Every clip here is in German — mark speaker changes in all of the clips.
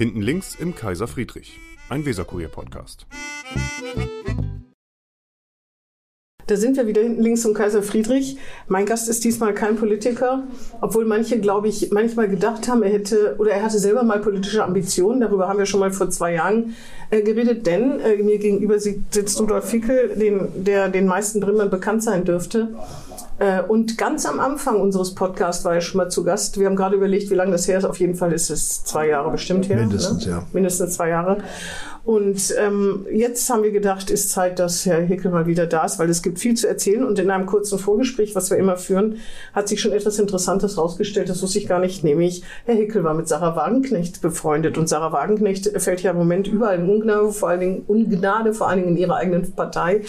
Speaker 1: Hinten links im Kaiser Friedrich, ein Weserkurier-Podcast.
Speaker 2: Da sind wir wieder hinten links zum Kaiser Friedrich. Mein Gast ist diesmal kein Politiker, obwohl manche, glaube ich, manchmal gedacht haben, er hätte oder er hatte selber mal politische Ambitionen. Darüber haben wir schon mal vor zwei Jahren äh, geredet, denn äh, mir gegenüber sitzt Rudolf Fickel, den, der den meisten Bremern bekannt sein dürfte. Äh, und ganz am Anfang unseres Podcasts war er schon mal zu Gast. Wir haben gerade überlegt, wie lange das her ist. Auf jeden Fall ist es zwei Jahre bestimmt her.
Speaker 3: Mindestens,
Speaker 2: ne?
Speaker 3: ja.
Speaker 2: Mindestens zwei Jahre. Und ähm, jetzt haben wir gedacht, ist Zeit, dass Herr Hickel mal wieder da ist, weil es gibt viel zu erzählen. Und in einem kurzen Vorgespräch, was wir immer führen, hat sich schon etwas Interessantes rausgestellt. Das wusste ich gar nicht. Nämlich, Herr Hickel war mit Sarah Wagenknecht befreundet. Und Sarah Wagenknecht fällt ja im Moment überall in Ungnade, vor allen Dingen, Ungnade, vor allen Dingen in ihrer eigenen Partei.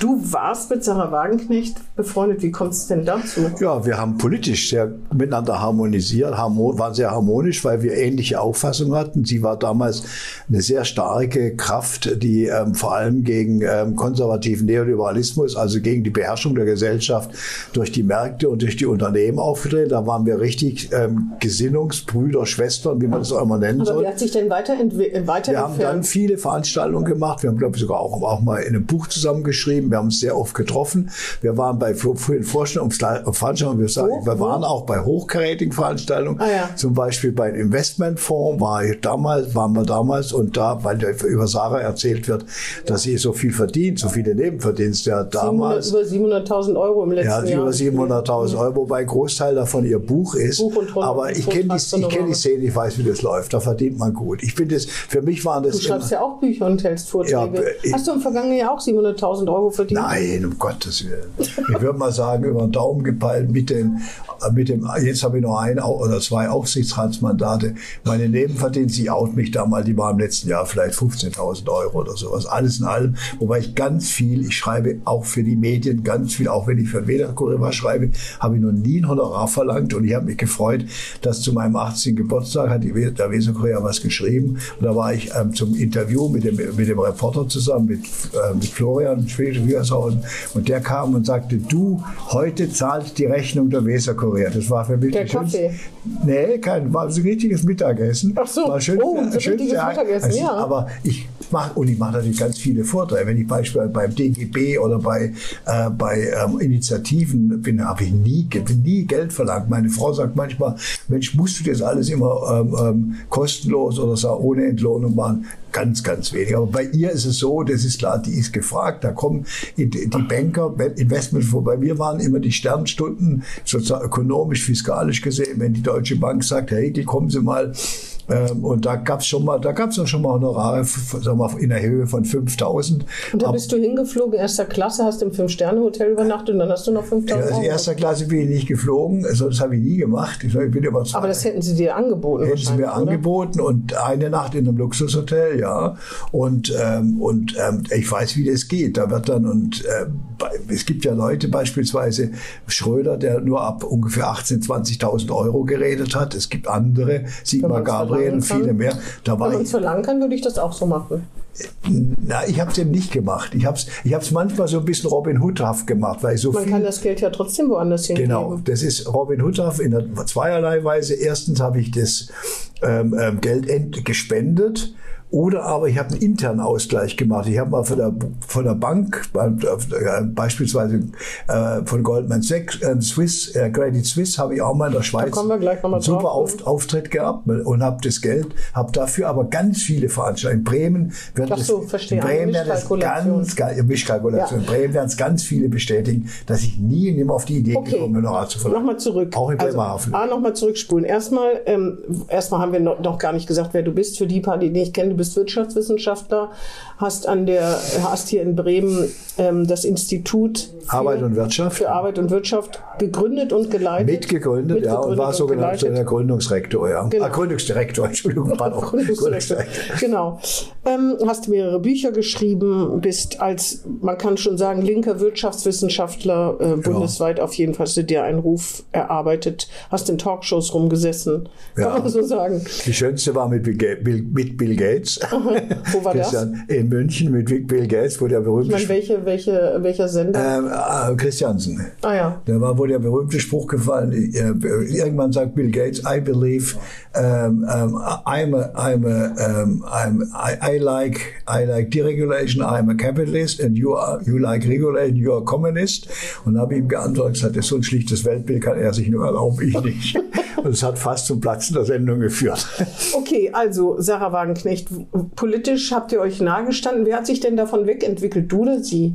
Speaker 2: Du warst mit Sarah Wagenknecht befreundet. Wie kommt es denn dazu?
Speaker 3: Ja, wir haben politisch sehr miteinander harmonisiert, waren sehr harmonisch, weil wir ähnliche Auffassungen hatten. Sie war damals eine sehr starke Kraft, die ähm, vor allem gegen ähm, konservativen Neoliberalismus, also gegen die Beherrschung der Gesellschaft durch die Märkte und durch die Unternehmen aufgetreten. Da waren wir richtig ähm, Gesinnungsbrüder, Schwestern, wie man das auch immer nennen
Speaker 2: Aber
Speaker 3: soll.
Speaker 2: wie hat sich denn weiterentwickelt?
Speaker 3: Wir haben dann viele Veranstaltungen gemacht. Wir haben, glaube ich, sogar auch, auch mal in einem Buch zusammengeschrieben. Wir haben uns sehr oft getroffen. Wir waren bei vielen Vorstellungen, wir, sagen, wir waren auch bei hochkarätigen Veranstaltungen.
Speaker 2: Ah, ja.
Speaker 3: Zum Beispiel beim Investmentfonds war ich damals, waren wir damals und da, weil über Sarah erzählt wird, dass sie so viel verdient, so viele Nebenverdienste ja damals.
Speaker 2: 700, über 700.000 Euro im letzten
Speaker 3: ja,
Speaker 2: Jahr.
Speaker 3: über 700.000 Euro, wobei ein Großteil davon ihr Buch ist.
Speaker 2: Buch und Ton-
Speaker 3: Aber ich kenne die, ich kenn die Szene, ich weiß, wie das läuft. Da verdient man gut. Ich finde es, für mich waren das
Speaker 2: Du schreibst
Speaker 3: immer-
Speaker 2: ja auch Bücher und hältst Vorträge.
Speaker 3: Ja, ich-
Speaker 2: Hast du im vergangenen Jahr auch 700.000 Euro verdient?
Speaker 3: Nein, um Gottes Willen. Ich würde mal sagen, über den Daumen gepeilt mit dem, mit dem jetzt habe ich noch ein oder zwei Aufsichtsratsmandate. Meine Nebenverdienste, ich out mich da mal, die waren im letzten Jahr vielleicht 15.000 Euro oder sowas. Alles in allem. Wobei ich ganz viel, ich schreibe auch für die Medien ganz viel, auch wenn ich für was schreibe, habe ich noch nie ein Honorar verlangt und ich habe mich gefreut, dass zu meinem 18. Geburtstag hat der Weser Kurier was geschrieben und da war ich ähm, zum Interview mit dem, mit dem Reporter zusammen, mit, äh, mit Florian Schwiegershausen und der kam und sagte, du, heute zahlt die Rechnung der Weser Kurier. Das war für mich
Speaker 2: Der Kaffee?
Speaker 3: Nee, kein, war so ein richtiges Mittagessen.
Speaker 2: Ach so.
Speaker 3: War schön,
Speaker 2: Oh, ein so richtiges Mittagessen, ja.
Speaker 3: Aber ich mache, und ich mache natürlich ganz viele Vorträge. Wenn ich beispielsweise beim DGB oder bei, äh, bei ähm, Initiativen bin, habe ich nie, nie Geld verlangt. Meine Frau sagt manchmal, Mensch, musst du das alles immer ähm, ähm, kostenlos oder so ohne Entlohnung machen? Ganz, ganz wenig. Aber bei ihr ist es so, das ist klar, die ist gefragt. Da kommen die Banker, Investment, bei mir waren immer die Sternstunden, sozusagen ökonomisch, fiskalisch gesehen, wenn die Deutsche Bank sagt, Herr Hegel, kommen Sie mal, ähm, und da gab es schon mal, da gab es schon mal Honorare sagen wir, in der Höhe von 5000.
Speaker 2: Und da bist du hingeflogen, erster Klasse, hast im Fünf-Sterne-Hotel übernachtet und dann hast du noch 5.000
Speaker 3: ja,
Speaker 2: Euro.
Speaker 3: also erster Klasse bin ich nicht geflogen, also das habe ich nie gemacht. Ich, bin immer
Speaker 2: Aber das hätten sie dir angeboten
Speaker 3: hätten sie mir
Speaker 2: oder?
Speaker 3: angeboten und eine Nacht in einem Luxushotel, ja. Und, ähm, und ähm, ich weiß, wie das geht. Da wird dann, und äh, es gibt ja Leute, beispielsweise Schröder, der nur ab ungefähr 18.000, 20.000 Euro geredet hat. Es gibt andere, Sigmar Gabriel
Speaker 2: verlangen
Speaker 3: viele
Speaker 2: kann.
Speaker 3: mehr. Da
Speaker 2: Wenn
Speaker 3: war
Speaker 2: man
Speaker 3: ich,
Speaker 2: es verlangen kann, würde ich das auch so machen.
Speaker 3: na, ich habe es eben nicht gemacht. Ich habe es ich hab's manchmal so ein bisschen Robin Hoodhaft gemacht, weil ich so
Speaker 2: Man
Speaker 3: viel
Speaker 2: kann das Geld ja trotzdem woanders hingeben.
Speaker 3: Genau, das ist Robin Hoodhaft in der zweierlei Weise. Erstens habe ich das ähm, ähm, Geld gespendet. Oder aber ich habe einen internen Ausgleich gemacht. Ich habe mal von der, von der Bank, äh, beispielsweise äh, von Goldman Sachs, äh, Swiss, äh, Credit Suisse, habe ich auch mal in der Schweiz
Speaker 2: kommen wir gleich noch
Speaker 3: einen super. Auf, Auftritt gehabt und habe das Geld, habe dafür aber ganz viele Veranstaltungen. In Bremen wird
Speaker 2: Ach so, verstehe.
Speaker 3: in Bremen werden es
Speaker 2: Mischkalkulation.
Speaker 3: ganz, Mischkalkulation.
Speaker 2: Ja.
Speaker 3: In Bremen werden es ganz viele bestätigen, dass ich nie nimmer auf die Idee
Speaker 2: Okay,
Speaker 3: gekommen bin, Honorar zu verlangen.
Speaker 2: nochmal zurück.
Speaker 3: Auch in
Speaker 2: also,
Speaker 3: Bremerhaven.
Speaker 2: A, nochmal zurückspulen. Erstmal, ähm, erstmal haben wir noch, noch gar nicht gesagt, wer du bist. Für die paar, die nicht kennen, bist Wirtschaftswissenschaftler, hast an der, hast hier in Bremen ähm, das Institut für,
Speaker 3: Arbeit und Wirtschaft.
Speaker 2: für Arbeit und Wirtschaft gegründet und geleitet.
Speaker 3: Mitgegründet, ja, und war sogenannter Gründungsrektor, ja.
Speaker 2: Genau.
Speaker 3: Ah, Gründungsdirektor, Entschuldigung, pardon.
Speaker 2: Gründungsdirektor. Genau. Ähm, hast mehrere Bücher geschrieben, bist als, man kann schon sagen, linker Wirtschaftswissenschaftler äh, bundesweit auf jeden Fall hast du dir einen Ruf erarbeitet, hast in Talkshows rumgesessen, kann
Speaker 3: Ja.
Speaker 2: man so sagen.
Speaker 3: Die schönste war mit Bill, Bill, mit Bill Gates.
Speaker 2: Wo war das?
Speaker 3: Christian, In München mit Bill Gates, wo der
Speaker 2: Ich
Speaker 3: berühmte
Speaker 2: meine, welche, welche, welcher Sender?
Speaker 3: ähm, äh, Christiansen.
Speaker 2: ah ja.
Speaker 3: Da war wohl der berühmte Spruch gefallen. äh, Irgendwann sagt Bill Gates, I believe um, um, I'm a, I'm a, um, I'm, I, I like I like deregulation. I'm a capitalist and you are you like regulation. You are communist. Und habe ihm geantwortet, gesagt, so ein schlichtes Weltbild kann er sich nur erlauben, ich nicht. Und es hat fast zum Platzen der Sendung geführt.
Speaker 2: Okay, also Sarah Wagenknecht, politisch habt ihr euch nahegestanden. Wer hat sich denn davon wegentwickelt, du oder sie?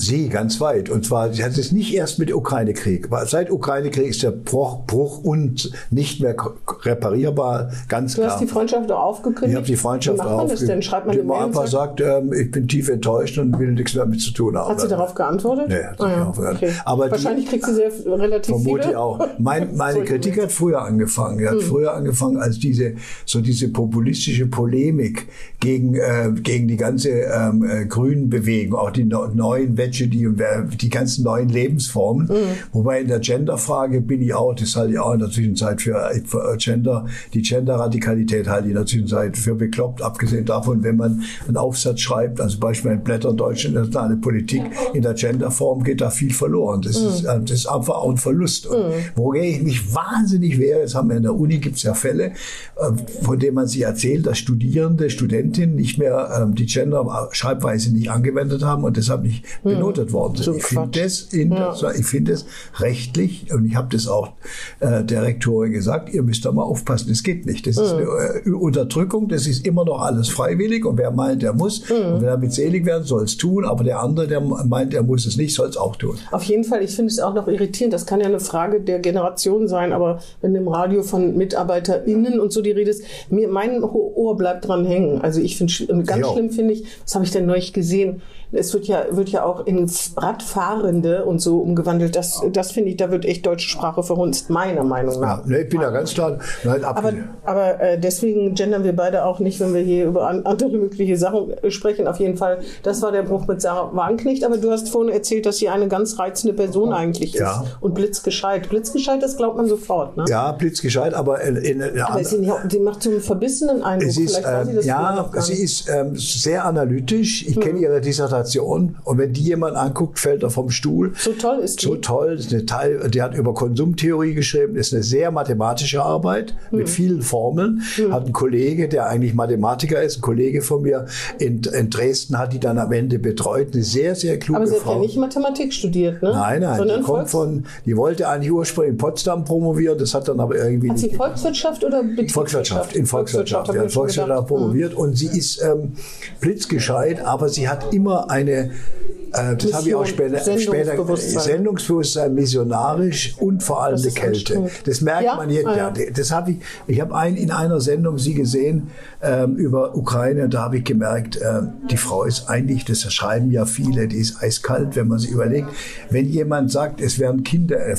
Speaker 3: Sie, ganz weit. Und zwar, sie hat es nicht erst mit Ukraine-Krieg. Seit Ukraine-Krieg ist der Bruch, Bruch und nicht mehr reparierbar, ganz
Speaker 2: Du
Speaker 3: klar.
Speaker 2: hast die Freundschaft auch aufgekündigt.
Speaker 3: Ich habe die Freundschaft
Speaker 2: Wie macht man das denn? Schreibt man eine Mail und
Speaker 3: einfach
Speaker 2: sagt,
Speaker 3: sagt, ähm, ich bin tief enttäuscht und will nichts mehr damit zu tun haben.
Speaker 2: hat sie darauf geantwortet?
Speaker 3: Nee, hat sie nicht darauf geantwortet.
Speaker 2: okay.
Speaker 3: Aber die-
Speaker 2: Wahrscheinlich kriegt sie sehr relativ
Speaker 3: Vermute
Speaker 2: viele.
Speaker 3: auch. Mein, meine Kritik hat früher angefangen. Die hat früher angefangen als diese, so diese populistische Polemik gegen, äh, gegen die ganze ähm, äh, grünen Bewegung, auch die no neuen Veggie und äh, die ganzen neuen Lebensformen. Wobei in der Genderfrage bin ich auch, das halte ich auch in der Zwischenzeit für, für Gender, die Gender-Radikalität halte ich in der Zwischenzeit für bekloppt, abgesehen davon, wenn man einen Aufsatz schreibt, also beispielsweise in Blättern Deutsche internationale Politik, in der Genderform geht da viel verloren. Das, ist, äh, das ist einfach auch ein Verlust. Und wogegen ich mich wahnsinnig wehre, jetzt haben wir in der Uni gibt es ja Fälle, äh, von denen man sich erzählt, dass Studierende, Studentinnen nicht mehr ähm, die Gender-Schreibweise nicht angewendet haben und deshalb nicht benotet worden sind.
Speaker 2: So
Speaker 3: ich finde das, ich finde das rechtlich und ich habe das auch äh, der Rektorin gesagt, ihr müsst da mal aufpassen, das geht nicht. Das ist eine äh, Unterdrückung, das ist immer noch alles freiwillig und wer meint, der muss und wer damit selig werden, soll es tun, aber der andere, der meint, er muss es nicht, soll es auch tun.
Speaker 2: Auf jeden Fall, ich finde es auch noch irritierend. Das kann ja eine Frage der Generation sein, aber wenn im Radio von MitarbeiterInnen und so die Rede ist, mir, mein Ohr bleibt dran hängen. Also ich finde, ganz
Speaker 3: Ja.
Speaker 2: schlimm finde ich, was habe ich denn neulich gesehen? Es wird ja, wird ja auch in Radfahrende und so umgewandelt. Das, das finde ich, da wird echt deutsche Sprache verhunzt, meiner Meinung nach.
Speaker 3: Ja, ne, ich bin da ganz klar. Nein, ab,
Speaker 2: Aber, aber äh, deswegen gendern wir beide auch nicht, wenn wir hier über an, andere mögliche Sachen äh, sprechen. Auf jeden Fall, das war der Bruch mit Sarah Wagenknecht. Aber du hast vorhin erzählt, dass sie eine ganz reizende Person eigentlich ist.
Speaker 3: Ja.
Speaker 2: Und blitzgescheit. Blitzgescheit, das glaubt man sofort. Ne?
Speaker 3: ja, blitzgescheit, aber in, in, in
Speaker 2: Aber sie, sie macht so einen verbissenen Eindruck.
Speaker 3: Ist,
Speaker 2: Vielleicht war sie
Speaker 3: ähm,
Speaker 2: das
Speaker 3: ja, sie ist ähm, sehr analytisch. Ich kenne ihre Dissertation und wenn die jemand anguckt, fällt er vom Stuhl.
Speaker 2: So toll ist die.
Speaker 3: So toll. Ist eine Teil, die hat über Konsumtheorie geschrieben. Ist eine sehr mathematische Arbeit
Speaker 2: Hm.
Speaker 3: mit vielen Formeln. Hat ein Kollege, der eigentlich Mathematiker ist, ein Kollege von mir in, in Dresden hat die dann am Ende betreut. Eine sehr, sehr kluge
Speaker 2: Aber sie hat
Speaker 3: Frau.
Speaker 2: ja nicht Mathematik studiert, ne?
Speaker 3: Nein, nein,
Speaker 2: Sondern
Speaker 3: die kommt
Speaker 2: Volks
Speaker 3: von, die wollte eigentlich ursprünglich in Potsdam promovieren, das hat dann aber irgendwie
Speaker 2: Hat sie Volkswirtschaft oder Betriebswirtschaft?
Speaker 3: Volkswirtschaft, in Volkswirtschaft.
Speaker 2: hab
Speaker 3: Ja, Volkswirtschaft promoviert und sie ist ähm, blitzgescheit, aber sie hat immer eine, äh, das habe ich auch später, später
Speaker 2: Sendungsbewusstsein.
Speaker 3: Sendungsbewusstsein, missionarisch und vor allem
Speaker 2: ist
Speaker 3: Kälte. Das merkt
Speaker 2: Ja?
Speaker 3: man jetzt.
Speaker 2: Ah,
Speaker 3: ja. Das habe ich, ich habe ein, in einer Sendung sie gesehen ähm, über Ukraine, da habe ich gemerkt, ähm, die Frau ist eigentlich, das schreiben ja viele, die ist eiskalt, wenn man sich überlegt, wenn jemand sagt, es werden Kinder äh,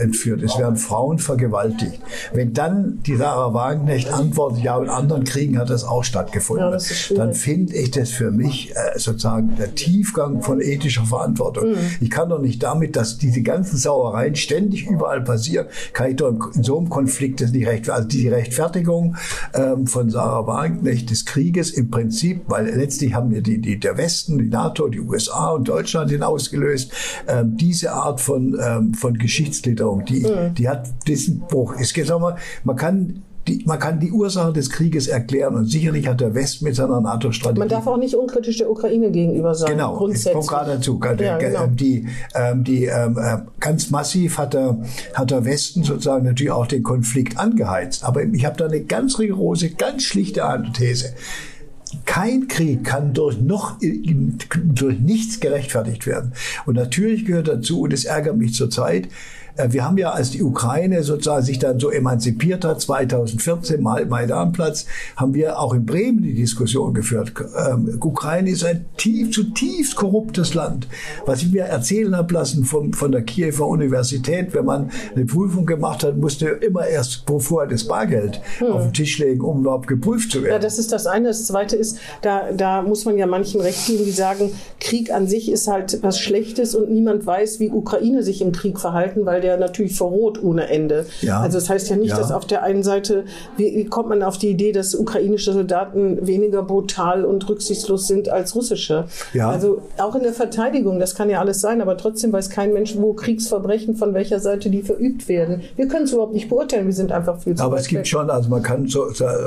Speaker 3: entführt, es werden Frauen vergewaltigt, wenn dann die Sarah Wagenknecht antwortet, ja, in anderen Kriegen hat das auch stattgefunden,
Speaker 2: Ja, das
Speaker 3: dann finde ich das für mich äh, sozusagen der Tiefgang von ethischer Verantwortung.
Speaker 2: Mhm.
Speaker 3: Ich kann doch nicht damit, dass diese ganzen Sauereien ständig überall passieren, kann ich doch in, so einem Konflikt das nicht recht. Also die Rechtfertigung ähm, von Sarah Wagenknecht des Krieges im Prinzip, weil letztlich haben wir die, die, der Westen, die NATO, die USA und Deutschland den ausgelöst. Ähm, diese Art von, ähm, von Geschichtsklitterung, die,
Speaker 2: Mhm.
Speaker 3: die hat diesen Bruch. Geht, sag mal, man kann die, man kann die Ursache des Krieges erklären und sicherlich hat der Westen mit seiner NATO-Strategie
Speaker 2: Man darf auch nicht unkritisch der Ukraine gegenüber sein.
Speaker 3: Genau, ich
Speaker 2: grundsätzlich.
Speaker 3: komme gerade dazu.
Speaker 2: Ja, genau.
Speaker 3: Ähm, Die, ähm, die ähm, äh, ganz massiv hat der, hat der Westen sozusagen natürlich auch den Konflikt angeheizt. Aber ich habe da eine ganz rigorose, ganz schlichte These. Kein Krieg kann durch noch durch nichts gerechtfertigt werden. Und natürlich gehört dazu, und es ärgert mich zurzeit, wir haben ja, als die Ukraine sozusagen sich dann so emanzipiert hat, 2014, Maidanplatz, haben wir auch in Bremen die Diskussion geführt. Ähm, Ukraine ist ein tief, zutiefst korruptes Land. Was ich mir erzählen habe lassen von, von der Kiewer Universität, wenn man eine Prüfung gemacht hat, musste immer erst vorher das Bargeld hm. auf den Tisch legen, um überhaupt geprüft zu werden. Ja,
Speaker 2: das ist das eine. Das zweite ist, da, da muss man ja manchen recht geben, die sagen, Krieg an sich ist halt was Schlechtes und niemand weiß, wie Ukraine sich im Krieg verhalten, weil der natürlich verroht ohne Ende. Ja. Also das heißt ja nicht, ja. dass auf der einen Seite, wie, kommt man auf die Idee, dass ukrainische Soldaten weniger brutal und rücksichtslos sind als russische? Ja. Also auch in der Verteidigung, das kann ja alles sein, aber trotzdem weiß kein Mensch, wo Kriegsverbrechen von welcher Seite die verübt werden. Wir können es überhaupt nicht beurteilen, wir sind einfach viel zu
Speaker 3: Aber es gibt weg. schon, also man kann so,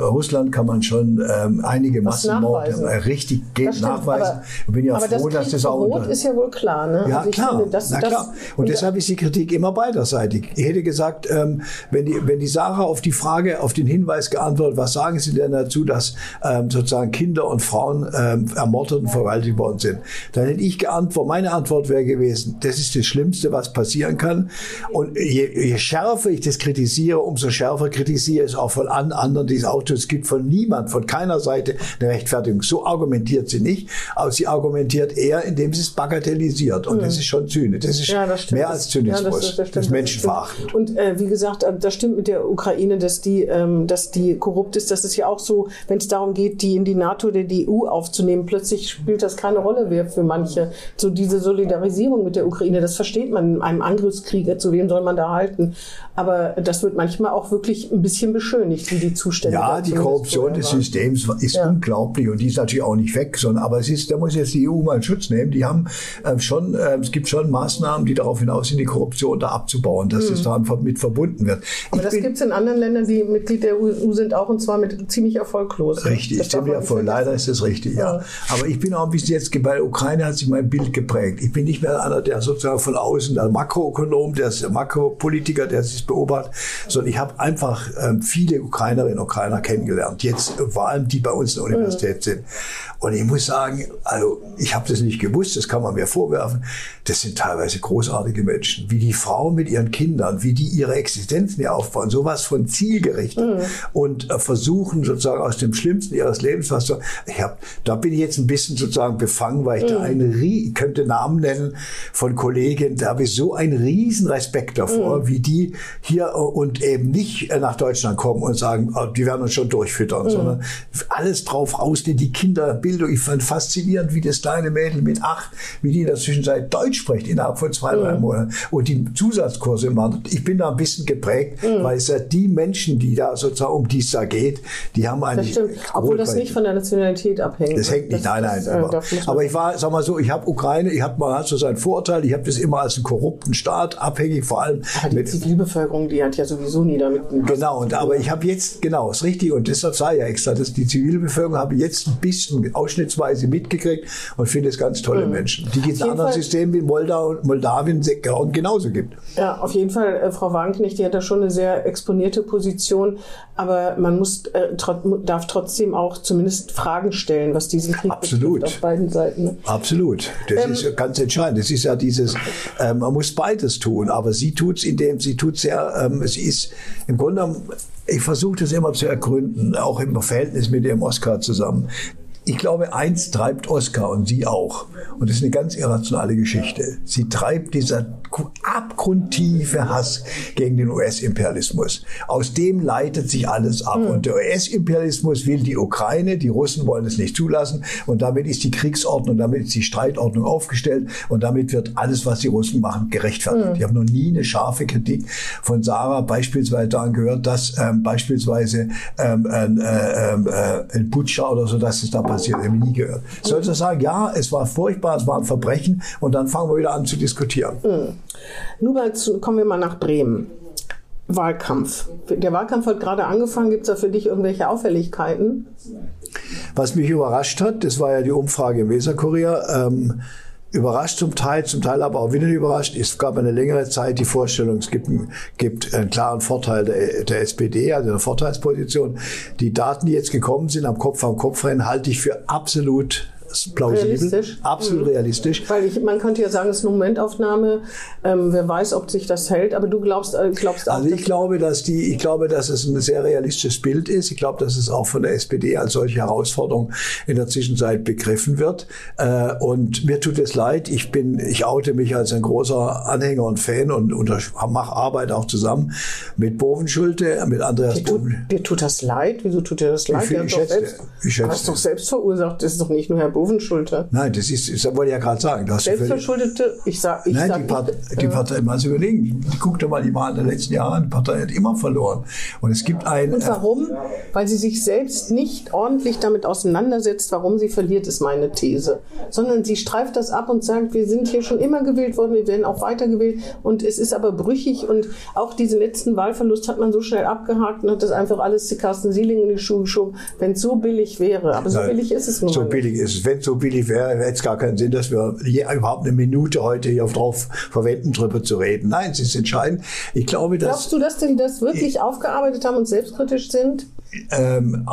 Speaker 3: Russland kann man schon ähm, einige Massenmorde äh, richtig nachweisen. Aber, ich bin ja froh, das dass das auch unter
Speaker 2: ist ja wohl klar, ne?
Speaker 3: Ja, also klar. Finde, das, na klar. Und deshalb ist die Kritik immer beiderseitig. Ich hätte gesagt, ähm, wenn, die, wenn die Sarah auf die Frage, auf den Hinweis geantwortet, was sagen Sie denn dazu, dass ähm, sozusagen Kinder und Frauen ähm, ermordet und verwaltet worden sind, dann hätte ich geantwortet, meine Antwort wäre gewesen, das ist das Schlimmste, was passieren kann. Und je, je schärfer ich das kritisiere, umso schärfer kritisiere ich es auch von anderen, die es auch tun. Es gibt von niemand, von keiner Seite eine Rechtfertigung. So argumentiert sie nicht, aber sie argumentiert eher, indem sie es bagatellisiert. Und mhm. das ist schon Zynisch. Das ist ja, das mehr als Zynismus. Ja, das, das, das, das Menschenverachtend.
Speaker 2: Und äh, wie gesagt, äh, das stimmt mit der Ukraine, dass die, ähm, dass die korrupt ist. Das ist ja auch so, wenn es darum geht, die in die NATO oder die EU aufzunehmen, plötzlich spielt das keine Rolle mehr für manche. So diese Solidarisierung mit der Ukraine, das versteht man in einem Angriffskrieg. Zu wem soll man da halten? Aber das wird manchmal auch wirklich ein bisschen beschönigt, wie die Zustände.
Speaker 3: Ja, die Korruption des Systems ist ja. unglaublich und die ist natürlich auch nicht weg, sondern aber es ist, da muss jetzt die EU mal einen Schutz nehmen. Die haben äh, schon, äh, es gibt schon Maßnahmen, die darauf hinaus sind, die Korruption da abzubauen, dass mhm. es da mit verbunden wird.
Speaker 2: Aber ich das gibt es in anderen Ländern, die Mitglied der EU sind, auch und zwar mit ziemlich erfolglos.
Speaker 3: Richtig, ziemlich erfolglos. Leider ist das richtig, ja. ja. Aber ich bin auch ein bisschen jetzt, bei Ukraine hat sich mein Bild geprägt. Ich bin nicht mehr einer, der sozusagen von außen, der Makroökonom, der Makropolitiker, der sich beobachtet, sondern ich habe einfach ähm, viele Ukrainerinnen und Ukrainer kennengelernt. Jetzt vor allem die bei uns in der Universität mhm. sind. Und ich muss sagen, also ich habe das nicht gewusst, das kann man mir vorwerfen. Das sind teilweise großartige Menschen, wie die Frauen mit ihren Kindern, wie die ihre Existenzen hier aufbauen, sowas von zielgerichtet mhm. und äh, versuchen sozusagen aus dem Schlimmsten ihres Lebens was zu. Ich hab, da bin ich jetzt ein bisschen sozusagen befangen, weil ich mhm. da einen, ich könnte Namen nennen von Kollegen, da habe ich so einen riesen Respekt davor, mhm. wie die hier äh, und eben nicht äh, nach Deutschland kommen und sagen, oh, die werden uns schon durchfüttern, mhm. sondern alles drauf rausnehmen, die Kinder Bildung. Ich fand faszinierend, wie das kleine Mädel mit acht, wie die in der Zwischenzeit Deutsch spricht innerhalb von zwei, drei mhm. Monaten und die Zusatzkurse machen. Ich bin da ein bisschen geprägt, mhm. weil es ja die Menschen, die da sozusagen um die es da geht, die haben eigentlich.
Speaker 2: Das stimmt. Obwohl das nicht von der Nationalität abhängt.
Speaker 3: Das hängt nicht, das, nein, nein. Das, aber, aber ich war, sag mal so, ich habe Ukraine, ich habe hat so seinen Vorteil, ich habe das immer als einen korrupten Staat abhängig, vor allem.
Speaker 2: Aber die mit, Zivilbevölkerung, die hat ja sowieso nie damit.
Speaker 3: Genau, und aber ich habe jetzt, genau, ist richtig, und deshalb sei ja extra, dass die Zivilbevölkerung habe jetzt ein bisschen ausschnittsweise mitgekriegt und finde es ganz tolle mhm. Menschen. Die es in anderen Systemen wie Moldau und Moldawien genauso gibt.
Speaker 2: Ja, auf jeden Fall, äh, Frau Wagenknecht, die hat da schon eine sehr exponierte Position, aber man muss, äh, trot, darf trotzdem auch zumindest Fragen stellen, was diesen Krieg
Speaker 3: Absolut.
Speaker 2: betrifft, auf beiden Seiten.
Speaker 3: Absolut. Das ähm, ist ganz entscheidend. Es ist ja dieses, äh, man muss beides tun, aber sie tut es, indem sie tut sehr, ähm, sie ist im Grunde genommen ich versuche das immer zu ergründen, auch im Verhältnis mit dem Oscar zusammen ich glaube, eins treibt Oscar und sie auch. Und das ist eine ganz irrationale Geschichte. Sie treibt dieser abgrundtiefe Hass gegen den US-Imperialismus. Aus dem leitet sich alles ab. Mhm. Und der US-Imperialismus will die Ukraine, die Russen wollen es nicht zulassen. Und damit ist die Kriegsordnung, damit ist die Streitordnung aufgestellt. Und damit wird alles, was die Russen machen, gerechtfertigt. Mhm. Ich habe noch nie eine scharfe Kritik von Sarah beispielsweise daran gehört, dass ähm, beispielsweise ähm, äh, äh, ein Butcher oder so, dass es da passiert passiert, habe ich nie gehört. Sollte sagen, ja, es war furchtbar, es war ein Verbrechen und dann fangen wir wieder an zu diskutieren. Mhm.
Speaker 2: Nun mal zu, kommen wir mal nach Bremen. Wahlkampf. Der Wahlkampf hat gerade angefangen. Gibt es da für dich irgendwelche Auffälligkeiten?
Speaker 3: Was mich überrascht hat, das war ja die Umfrage im Weserkurier, ähm, überrascht zum Teil, zum Teil aber auch wieder überrascht. Es gab eine längere Zeit die Vorstellung, es gibt, gibt einen klaren Vorteil der, der SPD, also eine Vorteilsposition. Die Daten, die jetzt gekommen sind, am Kopf an Kopf rennen, halte ich für absolut plausibel,
Speaker 2: Realistisch?
Speaker 3: absolut
Speaker 2: Mhm.
Speaker 3: realistisch.
Speaker 2: Weil ich, man könnte ja sagen, es ist eine Momentaufnahme. Ähm, wer weiß, ob sich das hält. Aber du glaubst, äh, glaubst auch,
Speaker 3: Also ich glaube, dass die, ich glaube, dass es ein sehr realistisches Bild ist. Ich glaube, dass es auch von der SPD als solche Herausforderung in der Zwischenzeit begriffen wird. Äh, Und mir tut es leid. Ich bin, ich oute mich als ein großer Anhänger und Fan und, und mache Arbeit auch zusammen mit Bovenschulte, mit Andreas
Speaker 2: Dir tut,
Speaker 3: Boven.
Speaker 2: dir tut das leid? Wieso tut dir das leid?
Speaker 3: find- ich schätze-
Speaker 2: selbst,
Speaker 3: ich schätze-
Speaker 2: du hast doch selbst verursacht. Das ist doch nicht nur Herr Bovenschulte.
Speaker 3: Nein, das ist, das wollte ich ja gerade sagen. Völlig-
Speaker 2: Selbstverschuldete, ich sag, ich
Speaker 3: Nein,
Speaker 2: sag
Speaker 3: die, Part,
Speaker 2: nicht,
Speaker 3: die
Speaker 2: äh,
Speaker 3: Partei, mal so überlegen, guck doch mal die Wahlen der letzten Jahre an, die Partei hat immer verloren. Und es gibt ein,
Speaker 2: Und warum? Weil sie sich selbst nicht ordentlich damit auseinandersetzt, warum sie verliert, ist meine These. Sondern sie streift das ab und sagt, wir sind hier schon immer gewählt worden, wir werden auch weiter gewählt. Und es ist aber brüchig und auch diesen letzten Wahlverlust hat man so schnell abgehakt und hat das einfach alles zu Carsten Sieling in die Schuhe geschoben, wenn es so billig wäre. Aber so
Speaker 3: Nein,
Speaker 2: billig ist es nun
Speaker 3: So billig ist es. Wenn es so billig wäre, hätte es gar keinen Sinn, dass wir je, überhaupt eine Minute heute hier drauf verwenden, drüber zu reden. Nein, es ist entscheidend. Ich glaube, dass
Speaker 2: Glaubst du, dass die das wirklich aufgearbeitet haben und selbstkritisch sind?
Speaker 3: ähm,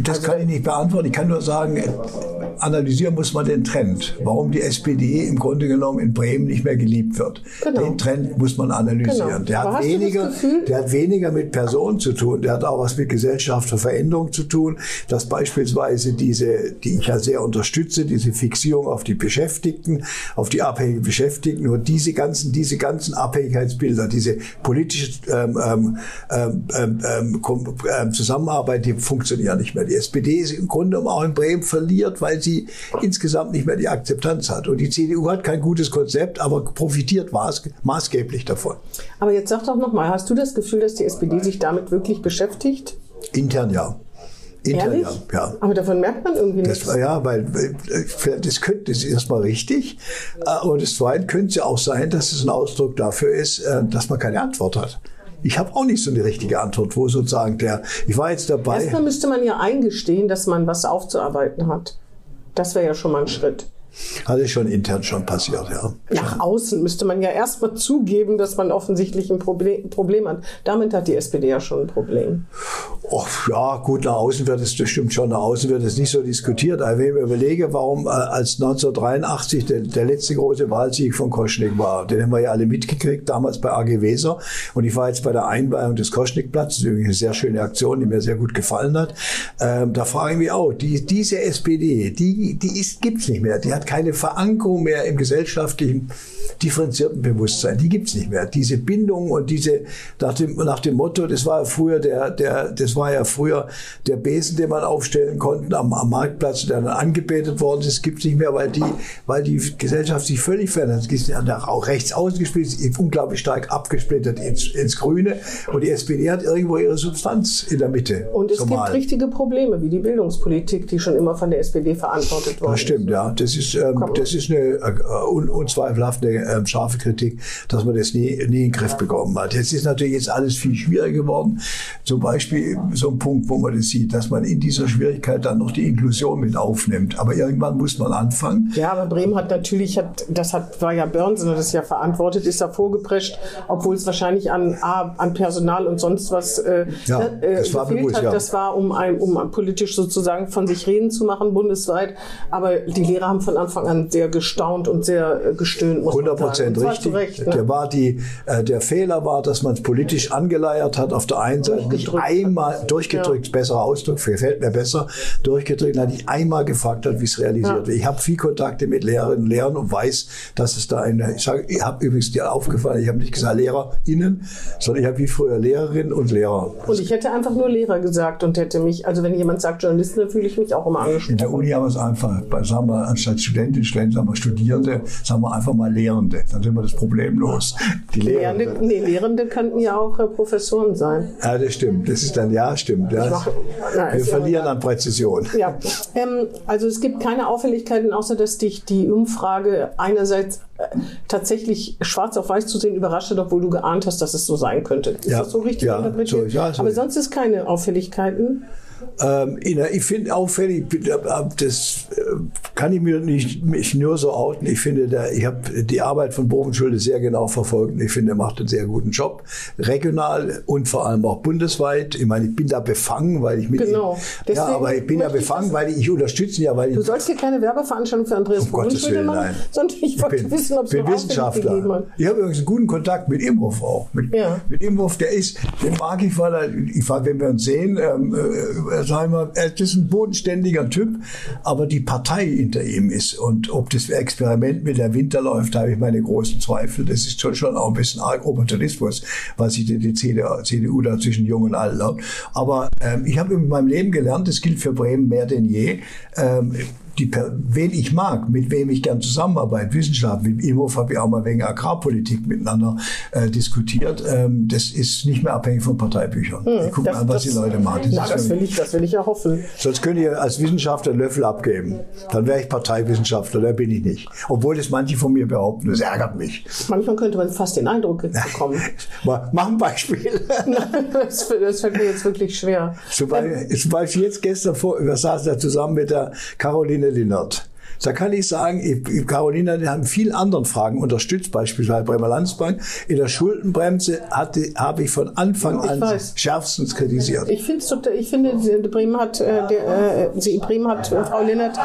Speaker 3: das kann ich nicht beantworten. Ich kann nur sagen, analysieren muss man den Trend. Warum die SPD im Grunde genommen in Bremen nicht mehr geliebt wird.
Speaker 2: Genau.
Speaker 3: Den Trend muss man analysieren.
Speaker 2: Genau.
Speaker 3: Der, hat weniger, der hat weniger mit Personen zu tun. Der hat auch was mit Gesellschaft Veränderung zu tun. Dass beispielsweise diese, die ich ja sehr unterstütze, diese Fixierung auf die Beschäftigten, auf die abhängigen Beschäftigten und diese ganzen, diese ganzen Abhängigkeitsbilder, diese politische ähm, ähm, ähm, ähm, ähm, Zusammenarbeit, die funktionieren nicht mehr. Die SPD ist im Grunde genommen auch in Bremen verliert, weil sie insgesamt nicht mehr die Akzeptanz hat. Und die CDU hat kein gutes Konzept, aber profitiert maß, maßgeblich davon.
Speaker 2: Aber jetzt sag doch nochmal, hast du das Gefühl, dass die SPD sich damit wirklich beschäftigt?
Speaker 3: Intern ja. Intern
Speaker 2: Ehrlich?
Speaker 3: ja.
Speaker 2: Aber davon merkt man irgendwie nichts.
Speaker 3: ja, weil das könnte das ist erstmal richtig. Äh, Und das Zweite könnte es ja auch sein, dass es ein Ausdruck dafür ist, äh, dass man keine Antwort hat. Ich habe auch nicht so eine richtige Antwort, wo sozusagen der, ich war jetzt dabei.
Speaker 2: Erstmal müsste man ja eingestehen, dass man was aufzuarbeiten hat. Das wäre ja schon mal ein Schritt.
Speaker 3: Ist schon intern schon passiert, ja.
Speaker 2: Nach außen müsste man ja erstmal zugeben, dass man offensichtlich ein Problem, Problem hat. Damit hat die SPD ja schon ein Problem.
Speaker 3: Och, ja, gut, nach außen wird es, das stimmt schon, nach außen wird es nicht so diskutiert. Aber wenn ich mir überlege, warum äh, als 1983 der, der letzte große Wahlsieg von Koschnik war, den haben wir ja alle mitgekriegt, damals bei AG Weser. Und ich war jetzt bei der Einweihung des Koschnikplatzes, übrigens eine sehr schöne Aktion, die mir sehr gut gefallen hat. Ähm, da frage ich mich auch, die, diese SPD, die, die ist, gibt's nicht mehr. Die hat keine Verankerung mehr im gesellschaftlichen differenzierten Bewusstsein. Die gibt's nicht mehr. Diese Bindung und diese, nach dem, nach dem Motto, das war ja früher der, der, das war ja früher der Besen, den man aufstellen konnte am, am Marktplatz, der dann angebetet worden ist, Das gibt's nicht mehr, weil die, weil die Gesellschaft sich völlig verändert. Es ist ja auch rechts ausgesplittet, unglaublich stark abgesplittert ins, ins Grüne. Und die SPD hat irgendwo ihre Substanz in der Mitte.
Speaker 2: Und es gibt richtige Probleme, wie die Bildungspolitik, die schon immer von der SPD verantwortet worden
Speaker 3: Das stimmt, ja. Das ist, ähm, das ist eine äh, un, unzweifelhaft eine ähm, scharfe Kritik, dass man das nie, nie in den Griff bekommen hat. Jetzt ist natürlich jetzt alles viel schwieriger geworden. Zum Beispiel so ein Punkt, wo man das sieht, dass man in dieser Schwierigkeit dann noch die Inklusion mit aufnimmt. Aber irgendwann muss man anfangen.
Speaker 2: Ja, aber Bremen hat natürlich, hat, das hat, war ja Börnsen, das ja verantwortet, ist da vorgeprescht, obwohl es wahrscheinlich an, an Personal und sonst was äh,
Speaker 3: Ja,
Speaker 2: äh,
Speaker 3: das war
Speaker 2: gefehlt
Speaker 3: bewusst,
Speaker 2: hat.
Speaker 3: ja.
Speaker 2: Das war, um, ein, um politisch sozusagen von sich reden zu machen, bundesweit. Aber die Lehrer haben von Anfang an sehr gestaunt und sehr äh, gestöhnt, muss
Speaker 3: 100
Speaker 2: man sagen.
Speaker 3: Prozent richtig.
Speaker 2: Recht, ne?
Speaker 3: Der war die, äh, der Fehler war, dass man es politisch angeleiert hat. Auf der einen Seite nicht einmal durchgedrückt, besserer Ausdruck, gefällt mir besser, durchgedrückt, hat nicht einmal gefragt hat, wie es realisiert
Speaker 2: Ja.
Speaker 3: wird. Ich habe viel Kontakte mit Lehrerinnen und Lehrern und weiß, dass es da eine, ich sage, ich habe übrigens dir aufgefallen, ich habe nicht gesagt LehrerInnen, sondern ich habe wie früher Lehrerinnen und Lehrer.
Speaker 2: Und ich hätte einfach nur Lehrer gesagt und hätte mich, also wenn jemand sagt Journalisten, dann fühle ich mich auch immer
Speaker 3: In
Speaker 2: angesprochen.
Speaker 3: der Uni haben wir es einfach, sagen wir, anstatt Studentin, Studenten, sagen wir Studierende, sagen wir einfach mal Lehrende. Dann sind wir das Problem los. Die
Speaker 2: Lehrende,
Speaker 3: Lehrende.
Speaker 2: nee, Lehrende könnten ja auch äh, Professoren sein.
Speaker 3: Ja, das stimmt. Das ist dann, ja, stimmt. Ja.
Speaker 2: mach- Na,
Speaker 3: Wir
Speaker 2: ja
Speaker 3: verlieren
Speaker 2: egal.
Speaker 3: an Präzision.
Speaker 2: Ja, ähm, also es gibt keine Auffälligkeiten, außer dass dich die Umfrage einerseits äh, tatsächlich schwarz auf weiß zu sehen überrascht hat, obwohl du geahnt hast, dass es so sein könnte. Ist
Speaker 3: Ja,
Speaker 2: das so richtig
Speaker 3: ja,
Speaker 2: interpretiert?
Speaker 3: so- ja, so-
Speaker 2: Aber sonst ist keine Auffälligkeiten.
Speaker 3: Ähm, ich finde auffällig, das äh, kann ich mir nicht mich nur so outen. Ich finde, der, ich habe die Arbeit von Bovenschulte sehr genau verfolgt. Ich finde, er macht einen sehr guten Job. Regional und vor allem auch bundesweit. Ich meine, ich bin da befangen, weil ich mit
Speaker 2: Genau.
Speaker 3: ihm, ja, aber ich bin da befangen, weil ich, ich unterstütze ihn ja, weil ich,
Speaker 2: Du sollst hier keine Werbeveranstaltung für Andreas
Speaker 3: Um Willen,
Speaker 2: machen,
Speaker 3: nein.
Speaker 2: sondern ich wollte
Speaker 3: bin,
Speaker 2: wissen, ob es
Speaker 3: bin Wissenschaftler. Ich habe übrigens einen guten Kontakt mit Imhoff auch. Mit,
Speaker 2: Ja.
Speaker 3: mit Imhoff, der ist, den mag ich, weil er, ich, wenn wir uns sehen, ähm, äh, sagen wir, er ist ein bodenständiger Typ, aber die Partei hinter ihm ist. Und ob das Experiment mit der Winter läuft, habe ich meine großen Zweifel. Das ist schon, schon auch ein bisschen arg Opportunismus, was sich die, die CDU, CDU da zwischen Jung und Alt laut. Aber ähm, ich habe in meinem Leben gelernt, das gilt für Bremen mehr denn je, ähm, die, wen ich mag, mit wem ich gern zusammenarbeite, Wissenschaft, mit Imhoff habe ich auch mal wegen Agrarpolitik miteinander äh, diskutiert. Ähm, das ist nicht mehr abhängig von Parteibüchern. ich gucke
Speaker 2: Das-
Speaker 3: an, was
Speaker 2: das-
Speaker 3: die Leute machen.
Speaker 2: Na,
Speaker 3: ist
Speaker 2: das will ich, das will ich ja hoffen.
Speaker 3: Sonst könnt ihr als Wissenschaftler Löffel abgeben. Dann wäre ich Parteiwissenschaftler, da bin ich nicht. Obwohl das manche von mir behaupten, das ärgert mich.
Speaker 2: Manchmal könnte man fast den Eindruck bekommen.
Speaker 3: Mach ein Beispiel.
Speaker 2: das, das fällt mir jetzt wirklich schwer.
Speaker 3: Zum Beispiel, zum Beispiel jetzt gestern vor, wir saßen da zusammen mit der Caroline Linnert. Da kann ich sagen, ich, Caroline die haben vielen anderen Fragen unterstützt, beispielsweise Bremer Landsbank. In der Schuldenbremse hatte, habe ich von Anfang
Speaker 2: Ich
Speaker 3: an
Speaker 2: weiß.
Speaker 3: schärfstens kritisiert.
Speaker 2: Ich, total, ich finde, die- Bremen hat, äh, der, äh, sie, Bremen hat äh, Frau Linnert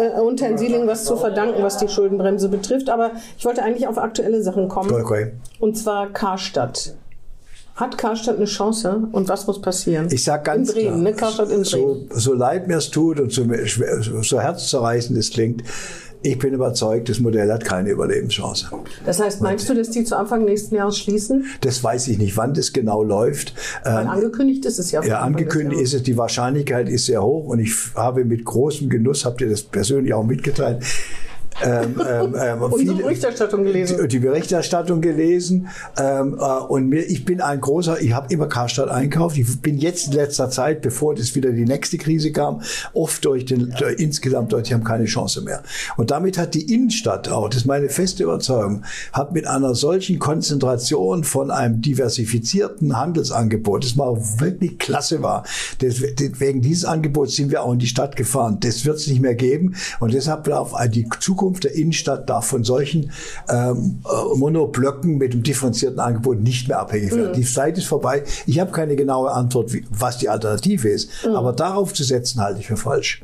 Speaker 2: äh, und Herrn Sieling was zu verdanken, was die Schuldenbremse betrifft. Aber ich wollte eigentlich auf aktuelle Sachen kommen.
Speaker 3: Okay.
Speaker 2: Und zwar Karstadt. Hat Karstadt eine Chance und was muss passieren?
Speaker 3: Ich sag ganz
Speaker 2: in Bremen,
Speaker 3: klar,
Speaker 2: ne? Karstadt in Bremen.
Speaker 3: so, so leid mir es tut und so, so herzzerreißend es klingt, ich bin überzeugt, das Modell hat keine Überlebenschance.
Speaker 2: Das heißt, meinst du, dass die zu Anfang nächsten Jahres schließen?
Speaker 3: Das weiß ich nicht, wann das genau läuft.
Speaker 2: Weil
Speaker 3: Ähm,
Speaker 2: angekündigt ist es ja.
Speaker 3: Ja, angekündigt ist es, die Wahrscheinlichkeit ist sehr hoch und ich habe mit großem Genuss, habt ihr das persönlich auch mitgeteilt, ähm, ähm, ähm,
Speaker 2: Unsere
Speaker 3: viele-
Speaker 2: Berichterstattung gelesen.
Speaker 3: die, die Berichterstattung gelesen ähm, äh, und mir, ich bin ein großer, ich habe immer Karstadt einkauft. Ich bin jetzt in letzter Zeit, bevor das wieder die nächste Krise kam, oft durch den durch, insgesamt durch, die haben keine Chance mehr. Und damit hat die Innenstadt auch, das ist meine feste Überzeugung, hat mit einer solchen Konzentration von einem diversifizierten Handelsangebot, das mal wirklich klasse war. Das, wegen dieses Angebots sind wir auch in die Stadt gefahren. Das wird es nicht mehr geben und deshalb darf die Zukunft der Innenstadt darf von solchen ähm, äh, Monoblöcken mit dem differenzierten Angebot nicht mehr abhängig werden. Die Zeit ist vorbei. Ich habe keine genaue Antwort, wie, was die Alternative ist, aber darauf zu setzen halte ich für falsch.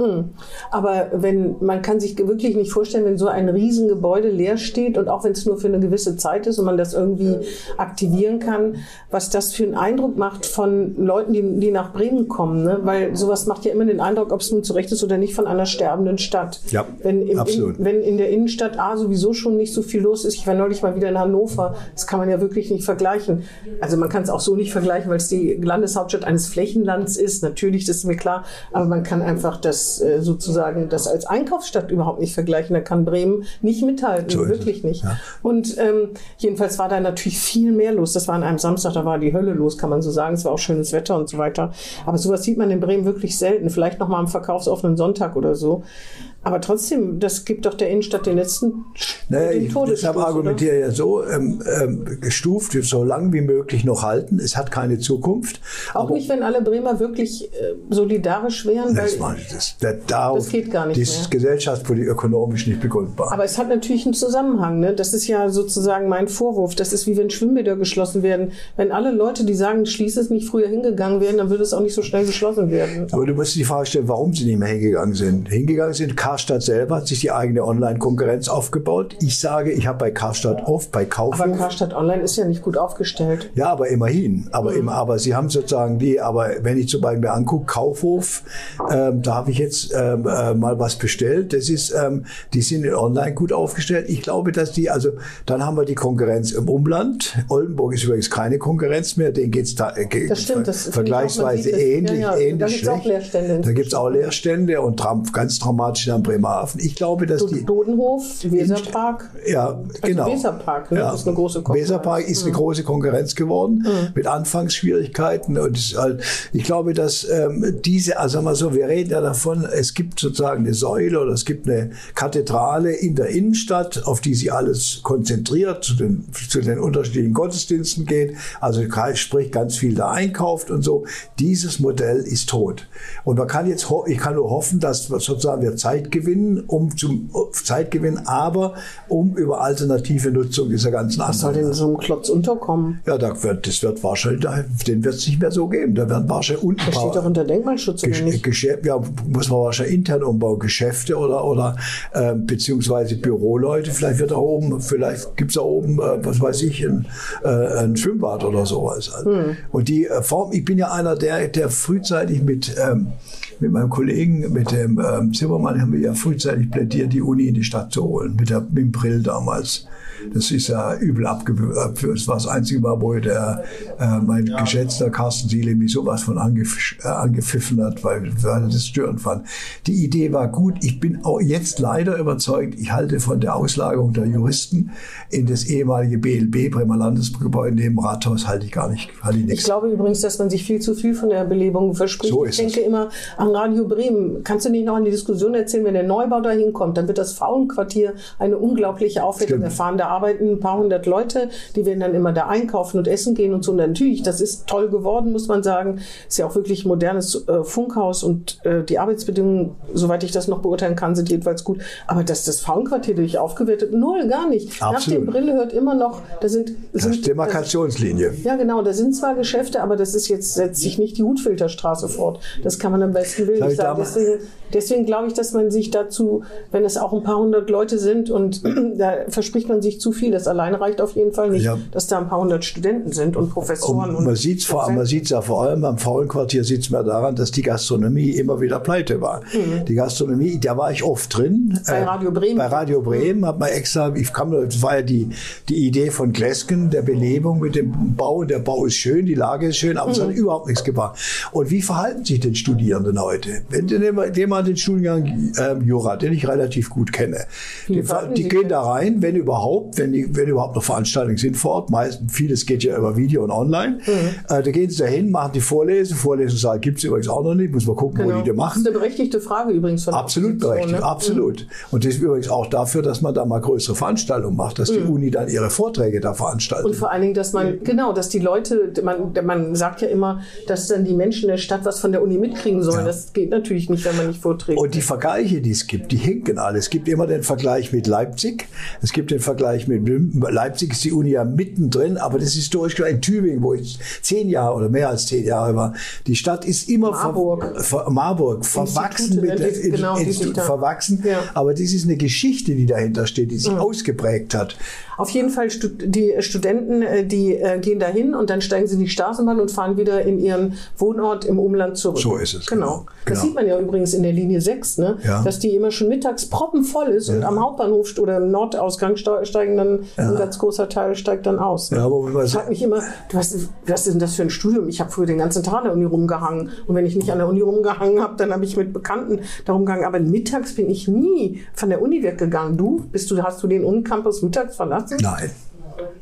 Speaker 2: Aber wenn man kann sich wirklich nicht vorstellen, wenn so ein Riesengebäude leer steht und auch wenn es nur für eine gewisse Zeit ist und man das irgendwie aktivieren kann, was das für einen Eindruck macht von Leuten, die, die nach Bremen kommen. Ne? Weil sowas macht ja immer den Eindruck, ob es nun zurecht ist oder nicht, von einer sterbenden Stadt.
Speaker 3: Ja,
Speaker 2: wenn, im,
Speaker 3: absolut.
Speaker 2: In, wenn in der Innenstadt A sowieso schon nicht so viel los ist. Ich war neulich mal wieder in Hannover. Das kann man ja wirklich nicht vergleichen. Also man kann es auch so nicht vergleichen, weil es die Landeshauptstadt eines Flächenlands ist. Natürlich, das ist mir klar. Aber man kann einfach das äh, sozusagen das als Einkaufsstadt überhaupt nicht vergleichen. Da kann Bremen nicht mithalten,
Speaker 3: So
Speaker 2: wirklich nicht.
Speaker 3: ja.
Speaker 2: Und ähm, jedenfalls war da natürlich viel mehr los. Das war an einem Samstag, da war die Hölle los, kann man so sagen. Es war auch schönes Wetter und so weiter. Aber sowas sieht man in Bremen wirklich selten. Vielleicht noch mal am verkaufsoffenen Sonntag oder so. Aber trotzdem, das gibt doch der Innenstadt den letzten
Speaker 3: Naja,
Speaker 2: den
Speaker 3: ich,
Speaker 2: Todesstoß,
Speaker 3: deshalb argumentiere ja so, ähm, ähm, gestuft, so lang wie möglich noch halten. Es hat keine Zukunft.
Speaker 2: Auch nicht, wenn alle Bremer wirklich äh, solidarisch wären.
Speaker 3: Das,
Speaker 2: Weil,
Speaker 3: meine ich, das, das, darauf,
Speaker 2: Das geht gar nicht
Speaker 3: Das ist gesellschaftspolitisch ökonomisch nicht begründbar.
Speaker 2: aber es hat natürlich einen Zusammenhang. Ne? Das ist ja sozusagen mein Vorwurf. Das ist wie wenn Schwimmbäder geschlossen werden. Wenn alle Leute, die sagen, schließe es nicht früher hingegangen wären, dann würde es auch nicht so schnell geschlossen werden.
Speaker 3: Aber du musst die Frage stellen, warum sie nicht mehr hingegangen sind. Hingegangen sind, Karstadt selber hat sich die eigene Online-Konkurrenz aufgebaut. Ich sage, ich habe bei Karstadt oft, bei Kaufhof,
Speaker 2: Aber Karstadt Online ist ja nicht gut aufgestellt.
Speaker 3: Ja, aber immerhin. Aber,
Speaker 2: Mhm.
Speaker 3: im, aber sie haben sozusagen die, aber wenn ich zum Beispiel angucke, Kaufhof, ähm, da habe ich jetzt ähm, äh, mal was bestellt. Das ist, ähm, die sind in online gut aufgestellt. Ich glaube, dass die, also dann haben wir die Konkurrenz im Umland. Oldenburg ist übrigens keine Konkurrenz mehr, denen geht's da äh,
Speaker 2: stimmt, das
Speaker 3: ver
Speaker 2: auch,
Speaker 3: vergleichsweise
Speaker 2: es.
Speaker 3: ähnlich,
Speaker 2: Ja, ja, da
Speaker 3: ähnlich
Speaker 2: gibt's auch
Speaker 3: schlecht.
Speaker 2: Leerstände
Speaker 3: Da gibt's auch Leerstände und ganz dramatisch am Bremerhaven. Ich glaube, dass die
Speaker 2: Bodenhof, Weserpark.
Speaker 3: Ja, genau.
Speaker 2: Also Weserpark, ne?
Speaker 3: Ja.
Speaker 2: Ist eine große Konkurrenz.
Speaker 3: Weserpark ist eine große Konkurrenz geworden mit Anfangsschwierigkeiten. Und halt, ich glaube, dass ähm, diese, also sagen wir so, wir reden ja davon, es gibt sozusagen eine Säule oder es gibt eine Kathedrale in der Innenstadt, auf die sich alles konzentriert, zu den, zu den unterschiedlichen Gottesdiensten geht. Also sprich ganz viel da einkauft und so. Dieses Modell ist tot. Und man kann jetzt, ich kann nur hoffen, dass sozusagen wir Zeit gewinnen, um zum Zeit gewinnen, aber um über alternative Nutzung dieser ganzen
Speaker 2: Was soll denn so ein Klotz unterkommen?
Speaker 3: ja, da wird, das wird wahrscheinlich, den wird es nicht mehr so geben. Da werden wahrscheinlich unten
Speaker 2: Das steht doch unter Denkmalschutz, oder nicht?
Speaker 3: Geschäft, ja, muss man wahrscheinlich intern umbauen, Geschäfte oder, oder ähm, beziehungsweise Büroleute. Vielleicht wird da oben, vielleicht gibt's da oben, äh, was weiß ich, ein, äh, ein Schwimmbad oder sowas.
Speaker 2: Hm.
Speaker 3: Und die äh, Form, ich bin ja einer, der, der frühzeitig mit, ähm, mit meinem Kollegen, mit dem ähm, Zimmermann, haben wir ja frühzeitig plädiert, die Uni in die Stadt zu holen, mit, der, mit dem Brill damals. Das ist ja übel abgeführt. Das war das einzige Mal, wo der, äh, mein geschätzter Carsten Siele mich sowas von angef äh, angepfiffen hat, weil, weil er das störend fand. Die Idee war gut. Ich bin auch jetzt leider überzeugt, ich halte von der Auslagerung der Juristen in das ehemalige BLB, Bremer Landesgebäude neben Rathaus, halte ich gar nicht, halte ich
Speaker 2: Ich
Speaker 3: nichts.
Speaker 2: glaube übrigens, dass man sich viel zu viel von der Belebung verspricht.
Speaker 3: So ist
Speaker 2: ich denke immer an Radio Bremen. Kannst du nicht noch an die Diskussion erzählen, wenn der Neubau da hinkommt, dann wird das Frauenquartier eine unglaubliche Aufwertung erfahren. Da arbeiten ein paar hundert Leute, die werden dann immer da einkaufen und essen gehen und so. Und natürlich, das ist toll geworden, muss man sagen. Ist ja auch wirklich ein modernes äh, Funkhaus und äh, die Arbeitsbedingungen, soweit ich das noch beurteilen kann, sind jedenfalls gut. Aber dass das Frauenquartier durch aufgewertet, null, gar nicht. Nach
Speaker 3: Absolut.
Speaker 2: dem Brille hört immer noch, da sind,
Speaker 3: Das
Speaker 2: sind
Speaker 3: ist Demarkationslinie.
Speaker 2: ja, genau. Da sind zwar Geschäfte, aber das ist jetzt, setzt sich nicht die Hutfilterstraße fort. Das kann man am besten Willen nicht
Speaker 3: ich
Speaker 2: sagen. Deswegen, deswegen glaube ich, dass man sich dazu, wenn es auch ein paar hundert Leute sind und da verspricht man sich zu viel, das alleine reicht auf jeden Fall nicht,
Speaker 3: Ja.
Speaker 2: dass da ein paar hundert Studenten sind und Professoren.
Speaker 3: Und man sieht es ja vor allem am Faulenquartier sieht man daran, dass die Gastronomie immer wieder pleite war. Die Gastronomie, da war ich oft drin.
Speaker 2: Bei
Speaker 3: äh,
Speaker 2: Radio Bremen.
Speaker 3: Bei Radio Bremen hat man extra, ich kam, das war ja die, die Idee von Glesken, der Belebung mit dem Bau. Der Bau ist schön, die Lage ist schön, aber es hat überhaupt nichts gebracht. Und wie verhalten sich denn Studierenden heute? Wenn nehmen wir wir den Studiengang ähm, Jura, den ich relativ gut kenne. Die, die
Speaker 2: sich
Speaker 3: gehen da rein, wenn überhaupt, wenn, die, wenn überhaupt noch Veranstaltungen sind vor Ort. Meistens, vieles geht ja über Video und online.
Speaker 2: Mhm.
Speaker 3: Äh, da gehen sie dahin, machen die Vorlesung. Vorlesungssaal gibt es übrigens auch noch nicht. Muss man gucken, wo
Speaker 2: Genau.
Speaker 3: die die
Speaker 2: Das
Speaker 3: machen.
Speaker 2: ist eine berechtigte Frage übrigens von der
Speaker 3: Absolut berechtigt,
Speaker 2: ne?
Speaker 3: absolut. Und das ist übrigens auch dafür, dass man da mal größere Veranstaltungen macht, dass die Uni dann ihre Vorträge da veranstaltet.
Speaker 2: Mhm. Und vor allen Dingen, dass man, genau, dass die Leute, man, man sagt ja immer, dass dann die Menschen der Stadt was von der Uni mitkriegen sollen.
Speaker 3: Ja.
Speaker 2: Das geht natürlich nicht, wenn man nicht vorträgt.
Speaker 3: Und die Vergleiche, die es gibt, die hinken alle. Es gibt immer den Vergleich mit Leipzig. Es gibt den Vergleich mit Nürnberg. Leipzig ist die Uni ja mittendrin, aber das ist historisch in Tübingen, wo ich zehn Jahre oder mehr als zehn Jahre war. Die Stadt ist immer
Speaker 2: Marburg.
Speaker 3: ver, Marburg verwachsen mit der
Speaker 2: genau,
Speaker 3: Institut verwachsen.
Speaker 2: Ja.
Speaker 3: Aber das ist eine Geschichte, die dahinter steht, die sich ausgeprägt hat.
Speaker 2: Auf jeden Fall, die Studenten, äh, die äh, gehen dahin und dann steigen sie in die Straßenbahn und fahren wieder in ihren Wohnort im Umland zurück.
Speaker 3: So ist es,
Speaker 2: Genau.
Speaker 3: genau.
Speaker 2: Das
Speaker 3: Genau.
Speaker 2: sieht man ja übrigens in der Linie 6, ne?
Speaker 3: Ja.
Speaker 2: dass die immer schon mittags proppenvoll ist und am Hauptbahnhof oder im Nordausgang ste- steigen dann, ein ganz großer Teil steigt dann aus. Ne?
Speaker 3: Ja, aber
Speaker 2: ich frage mich immer, was, was ist denn das für ein Studium? Ich habe früher den ganzen Tag an der Uni rumgehangen. Und wenn ich nicht an der Uni rumgehangen habe, dann habe ich mit Bekannten da rumgehangen. Aber mittags bin ich nie von der Uni weggegangen. Du? Bist du, hast du den Unicampus mittags verlassen?
Speaker 3: Nein.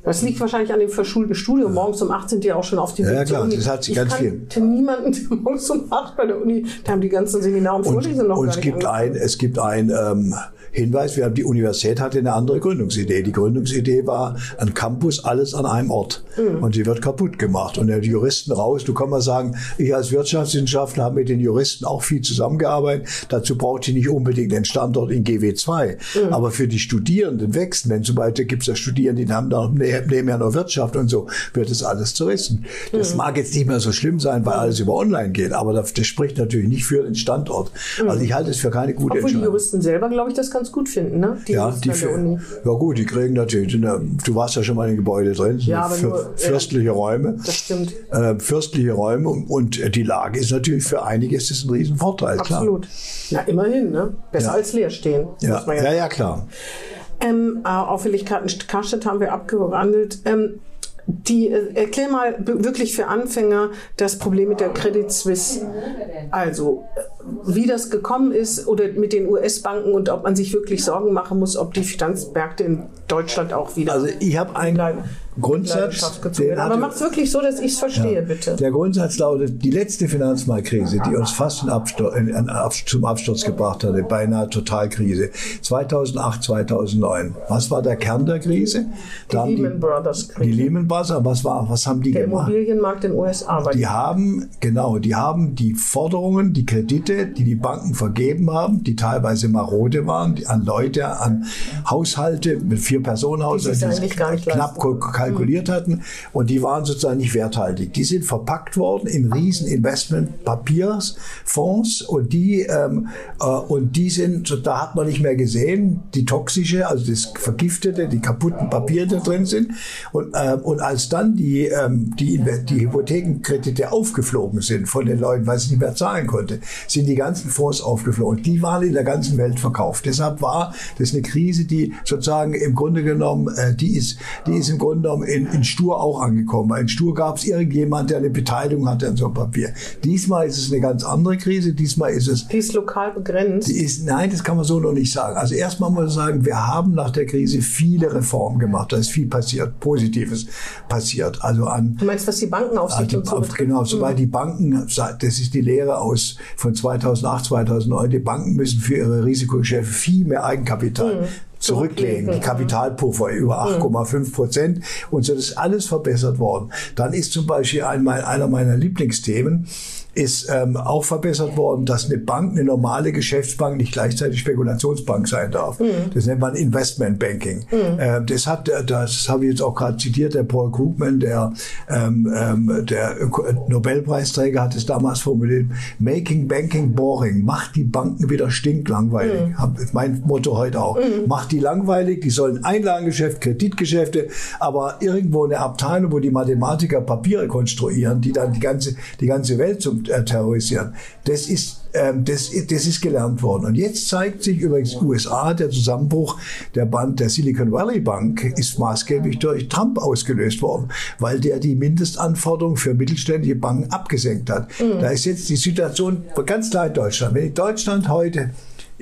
Speaker 2: Das liegt wahrscheinlich an dem verschulten Studium. Morgens um 8 sind die auch schon auf die
Speaker 3: Ja,
Speaker 2: Weg
Speaker 3: ja, klar,
Speaker 2: Uni.
Speaker 3: das hat sich
Speaker 2: ich
Speaker 3: ganz
Speaker 2: kannte niemanden, der morgens um 8 bei der Uni, da haben die ganzen Seminare und Vorlesungen noch
Speaker 3: Und
Speaker 2: gar
Speaker 3: es gibt ein, es gibt ein ähm, Hinweis, wir haben, die Universität hatte eine andere Gründungsidee. Die Gründungsidee war ein Campus, alles an einem Ort.
Speaker 2: Mhm.
Speaker 3: Und die wird kaputt gemacht. Und die Juristen raus, du kannst mal sagen, ich als Wirtschaftswissenschaftler habe mit den Juristen auch viel zusammengearbeitet. Dazu braucht ich nicht unbedingt den Standort in GW2.
Speaker 2: Mhm.
Speaker 3: Aber für die Studierenden wächst, wenn zum Beispiel gibt es ja Studierende, die haben da nebenher noch Wirtschaft und so, wird es alles zerrissen. Das
Speaker 2: Mhm.
Speaker 3: mag jetzt nicht mehr so schlimm sein, weil alles über online geht, aber das, das spricht natürlich nicht für den Standort. Also ich halte es für keine gute
Speaker 2: Mhm. Obwohl die
Speaker 3: Entscheidung.
Speaker 2: Juristen selber, glaube ich, das ganz gut finden, ne? Die
Speaker 3: Ja, die
Speaker 2: Uni.
Speaker 3: ja gut, die kriegen natürlich, du warst ja schon mal in den Gebäude drin,
Speaker 2: Ja, aber
Speaker 3: für,
Speaker 2: nur, äh,
Speaker 3: fürstliche Räume.
Speaker 2: Das stimmt.
Speaker 3: Äh, fürstliche Räume und, die Lage ist natürlich für einige ist das ein Riesenvorteil, klar.
Speaker 2: Absolut. Na, immerhin, ne? Besser
Speaker 3: Ja.
Speaker 2: als leer stehen.
Speaker 3: Ja, ja, ja, klar.
Speaker 2: Ähm, äh, Auffälligkeiten Karstadt haben wir abgewandelt. Ähm, die, äh, erklär mal wirklich für Anfänger das Problem mit der Credit Suisse. Also, äh, wie das gekommen ist oder mit den US-Banken und ob man sich wirklich Sorgen machen muss, ob die Finanzmärkte in Deutschland auch wieder.
Speaker 3: Also ich habe einen Grundsatz.
Speaker 2: Den Aber macht es wirklich so, dass ich es verstehe, ja. bitte.
Speaker 3: Der Grundsatz lautet, die letzte Finanzmarktkrise, die uns fast Absturz, zum Absturz gebracht hatte, beinahe Totalkrise, 2008, 2009. Was war der Kern der Krise?
Speaker 2: Die da Lehman Brothers
Speaker 3: Krise. Die Lehman Brothers, was, war, was haben die
Speaker 2: der
Speaker 3: gemacht?
Speaker 2: Der Immobilienmarkt in den USA.
Speaker 3: Die haben, genau, die haben die Forderungen, die Kredite, die die Banken vergeben haben, die teilweise marode waren, die, an Leute, an Haushalte mit vier Personenhaushalten, die, die knapp kalkuliert hatten. Und die waren sozusagen nicht werthaltig. Die sind verpackt worden in riesen Investmentpapiersfonds und die ähm, äh, und die sind, da hat man nicht mehr gesehen, die toxische, also das vergiftete, die kaputten Papiere da drin sind. Und, äh, und als dann die, ähm, die, die Hypothekenkredite aufgeflogen sind von den Leuten, weil sie nicht mehr zahlen konnte, sind die ganzen Fonds aufgeflogen. Die waren in der ganzen Welt verkauft. Deshalb war das eine Krise, die sozusagen im Grunde genommen, äh, die ist, die ist im Grunde genommen in, in Stur auch angekommen. Weil in Stur gab es irgendjemand, der eine Beteiligung hatte an so einem Papier. Diesmal ist es eine ganz andere Krise. Diesmal ist es.
Speaker 2: Die ist lokal begrenzt.
Speaker 3: Die ist, nein, das kann man so noch nicht sagen. Also erstmal muss man sagen, wir haben nach der Krise viele Reformen gemacht. Da ist viel passiert, Positives passiert. Also an.
Speaker 2: Du meinst, was die Bankenaufsicht
Speaker 3: also, und so Genau, sobald mhm. die Banken, das ist die Lehre aus von 2008, 2009, die Banken müssen für ihre Risikogeschäfte viel mehr Eigenkapital mhm zurücklegen. Die Kapitalpuffer über 8,5 Prozent und so ist alles verbessert worden. Dann ist zum Beispiel einmal einer meiner Lieblingsthemen, ist ähm, auch verbessert worden, dass eine Bank, eine normale Geschäftsbank nicht gleichzeitig Spekulationsbank sein darf. Mhm. Das nennt man Investmentbanking. Mhm. Ähm, das hat, äh, das habe ich jetzt auch gerade zitiert, der Paul Krugman, der, ähm, ähm, der Nobelpreisträger hat es damals formuliert, Making Banking Boring, macht die Banken wieder stinklangweilig. Mhm. Hab, mein Motto heute auch. Mhm. Macht die langweilig, die sollen Einlagengeschäft, Kreditgeschäfte, aber irgendwo eine Abteilung, wo die Mathematiker Papiere konstruieren, die dann die ganze, die ganze Welt zum äh, terrorisieren. Das ist, ähm, das, das ist gelernt worden. Und jetzt zeigt sich übrigens USA, der Zusammenbruch der Band der Silicon Valley Bank ist maßgeblich durch Trump ausgelöst worden, weil der die Mindestanforderungen für mittelständische Banken abgesenkt hat. Mhm. Da ist jetzt die Situation ganz klar in Deutschland. Wenn Deutschland heute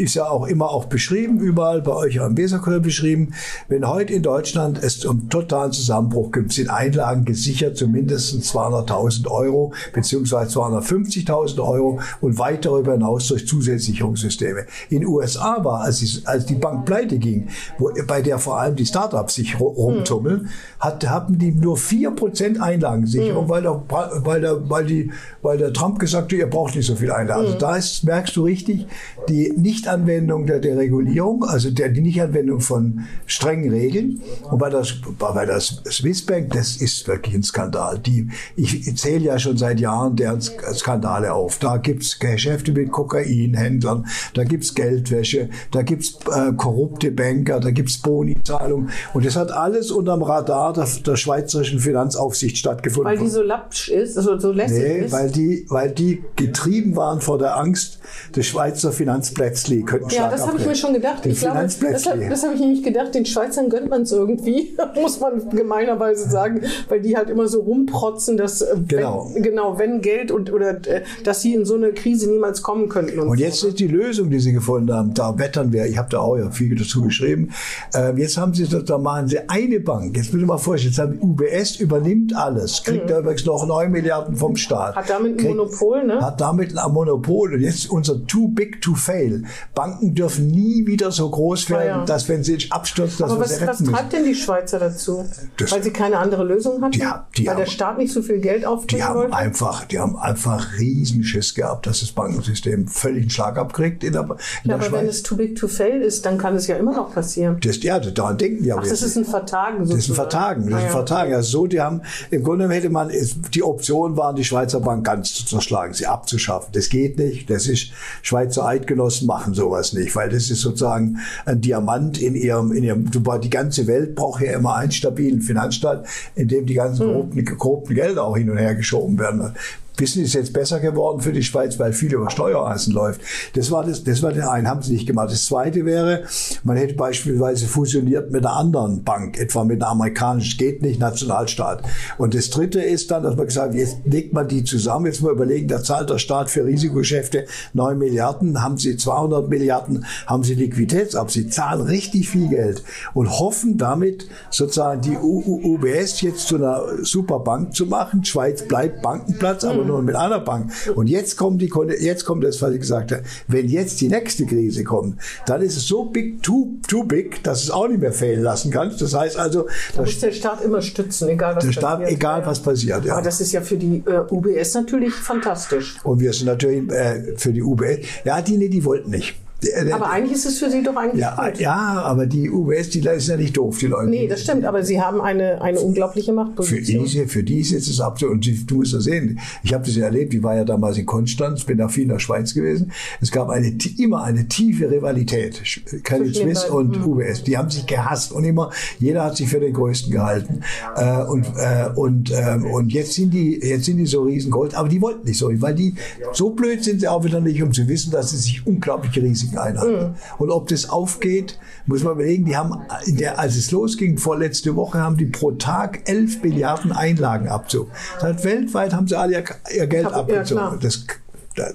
Speaker 3: ist ja auch immer auch beschrieben, überall bei euch am Weserkurier beschrieben. Wenn heute in Deutschland es zum totalen Zusammenbruch gibt, sind Einlagen gesichert zu mindestens 200.000 Euro beziehungsweise 250.000 Euro und weit darüber hinaus durch Zusatzsicherungssysteme. In USA war, als, die, als die Bank pleite ging, wo, bei der vor allem die Startups sich rumtummeln, hat, hatten die nur 4% Einlagensicherung, mhm. weil, der, weil, der, weil, die, weil der Trump gesagt hat, ihr braucht nicht so viel Einlagen. Also mhm. da ist, merkst du richtig, die nicht Nichtanwendung der Deregulierung, also der, die Nichtanwendung von strengen Regeln. Und bei der, bei der Swissbank, das ist wirklich ein Skandal. Die, ich zähle ja schon seit Jahren deren Skandale auf. Da gibt's Geschäfte mit Kokainhändlern, da gibt's Geldwäsche, da gibt's äh, korrupte Banker, da gibt's Bonizahlungen. Und das hat alles unterm Radar der, der schweizerischen Finanzaufsicht stattgefunden.
Speaker 2: Weil die so lapsch ist, also so lässig nee, ist?
Speaker 3: Weil die, weil die getrieben waren vor der Angst des Schweizer Finanzplätzli Plätzli könnten
Speaker 2: Ja, das habe ich mir schon gedacht. Den ich glaube, das, habe ich mir nicht gedacht. Den Schweizern gönnt man es irgendwie, muss man gemeinerweise sagen, weil die halt immer so rumprotzen, dass äh,
Speaker 3: genau,
Speaker 2: wenn, genau, wenn Geld und oder äh, dass sie in so eine Krise niemals kommen könnten.
Speaker 3: Und, und jetzt so. ist die Lösung, die sie gefunden haben. Da wettern wir. Ich habe da auch ja viel dazu geschrieben. Äh, jetzt haben sie da machen sie eine Bank. Jetzt müssen wir mal vorstellen, jetzt haben UBS übernimmt alles, kriegt mhm. da übrigens noch 9 Milliarden vom Staat.
Speaker 2: Hat damit ein kriegt, Monopol, ne?
Speaker 3: Hat damit ein Monopol. Und jetzt unser Too Big to Fail. Banken dürfen nie wieder so groß werden, ja, ja. dass wenn sie abstürzt, dass
Speaker 2: Aber was, was treibt denn die Schweizer dazu? Das, Weil sie keine andere Lösung hatten? Die, die Weil haben, der Staat nicht so viel Geld aufbringen
Speaker 3: die haben wollte? Einfach, die haben einfach Riesenschiss gehabt, dass das Bankensystem völlig einen Schlag abkriegt in der, in
Speaker 2: ja, der aber Schweiz. wenn es too big to fail ist, dann kann es ja immer noch passieren.
Speaker 3: Das, ja, daran denken die
Speaker 2: aber Ach, das ist ein Vertagen sozusagen.
Speaker 3: Das ist ein Vertagen, das ist ein ah, Vertagen. Also so, die haben, im Grunde hätte man, die Option waren, die Schweizer Bank ganz zu zerschlagen, sie abzuschaffen. Das geht nicht. Das ist, Schweizer Eidgenossen machen sowas nicht, weil das ist sozusagen ein Diamant in ihrem, in ihrem, die ganze Welt braucht ja immer einen stabilen Finanzstaat, in dem die ganzen korrupten, korrupten Gelder auch hin und her geschoben werden. Wissen, ist jetzt besser geworden für die Schweiz, weil viel über Steuereisen läuft. Das war das, das war der eine, haben sie nicht gemacht. Das zweite wäre, man hätte beispielsweise fusioniert mit einer anderen Bank, etwa mit einer amerikanischen, geht nicht, Nationalstaat. Und das dritte ist dann, dass man gesagt hat, jetzt legt man die zusammen, jetzt mal überlegen, da zahlt der Staat für Risikogeschäfte 9 Milliarden, haben sie 200 Milliarden, haben sie Liquiditätsab, sie zahlen richtig viel Geld und hoffen damit sozusagen die UBS jetzt zu einer Superbank zu machen. Schweiz bleibt Bankenplatz, aber nur mit einer Bank. Und jetzt kommt die, jetzt kommt das, was ich gesagt habe. Wenn jetzt die nächste Krise kommt, dann ist es so big, too, too big, dass es auch nicht mehr fehlen lassen kannst. Das heißt also,
Speaker 2: da muss der Staat immer stützen, egal was
Speaker 3: der Staat,
Speaker 2: passiert.
Speaker 3: egal was passiert.
Speaker 2: Ja. Aber das ist ja für die äh, UBS natürlich fantastisch.
Speaker 3: Und wir sind natürlich äh, für die UBS. Ja, die, nee, die wollten nicht.
Speaker 2: Aber eigentlich ist es für Sie doch eigentlich
Speaker 3: ja,
Speaker 2: gut.
Speaker 3: Ja, aber die UBS, die sind ja nicht doof, die Leute.
Speaker 2: Nee, das stimmt, aber Sie haben eine, eine unglaubliche Machtposition.
Speaker 3: Für diese, für die ist das absolut, und du musst das sehen, ich habe das ja erlebt, ich war ja damals in Konstanz, bin da viel in der Schweiz gewesen. Es gab eine, immer eine tiefe Rivalität, Credit Suisse und mhm. UBS. Die haben sich gehasst und immer, jeder hat sich für den Größten gehalten. Äh, und, äh, und, äh, und jetzt sind die, jetzt sind die so riesengroß, aber die wollten nicht so, weil die, so blöd sind sie auch wieder nicht, um zu wissen, dass sie sich unglaubliche Risiken einhalten. Mhm. Und ob das aufgeht, muss man überlegen, die haben, der, als es losging, vorletzte Woche, haben die pro Tag 11 Milliarden Einlagenabzug. Das heißt, weltweit haben sie alle ihr, ihr Geld
Speaker 2: Hab,
Speaker 3: abgezogen.
Speaker 2: Ja,
Speaker 3: das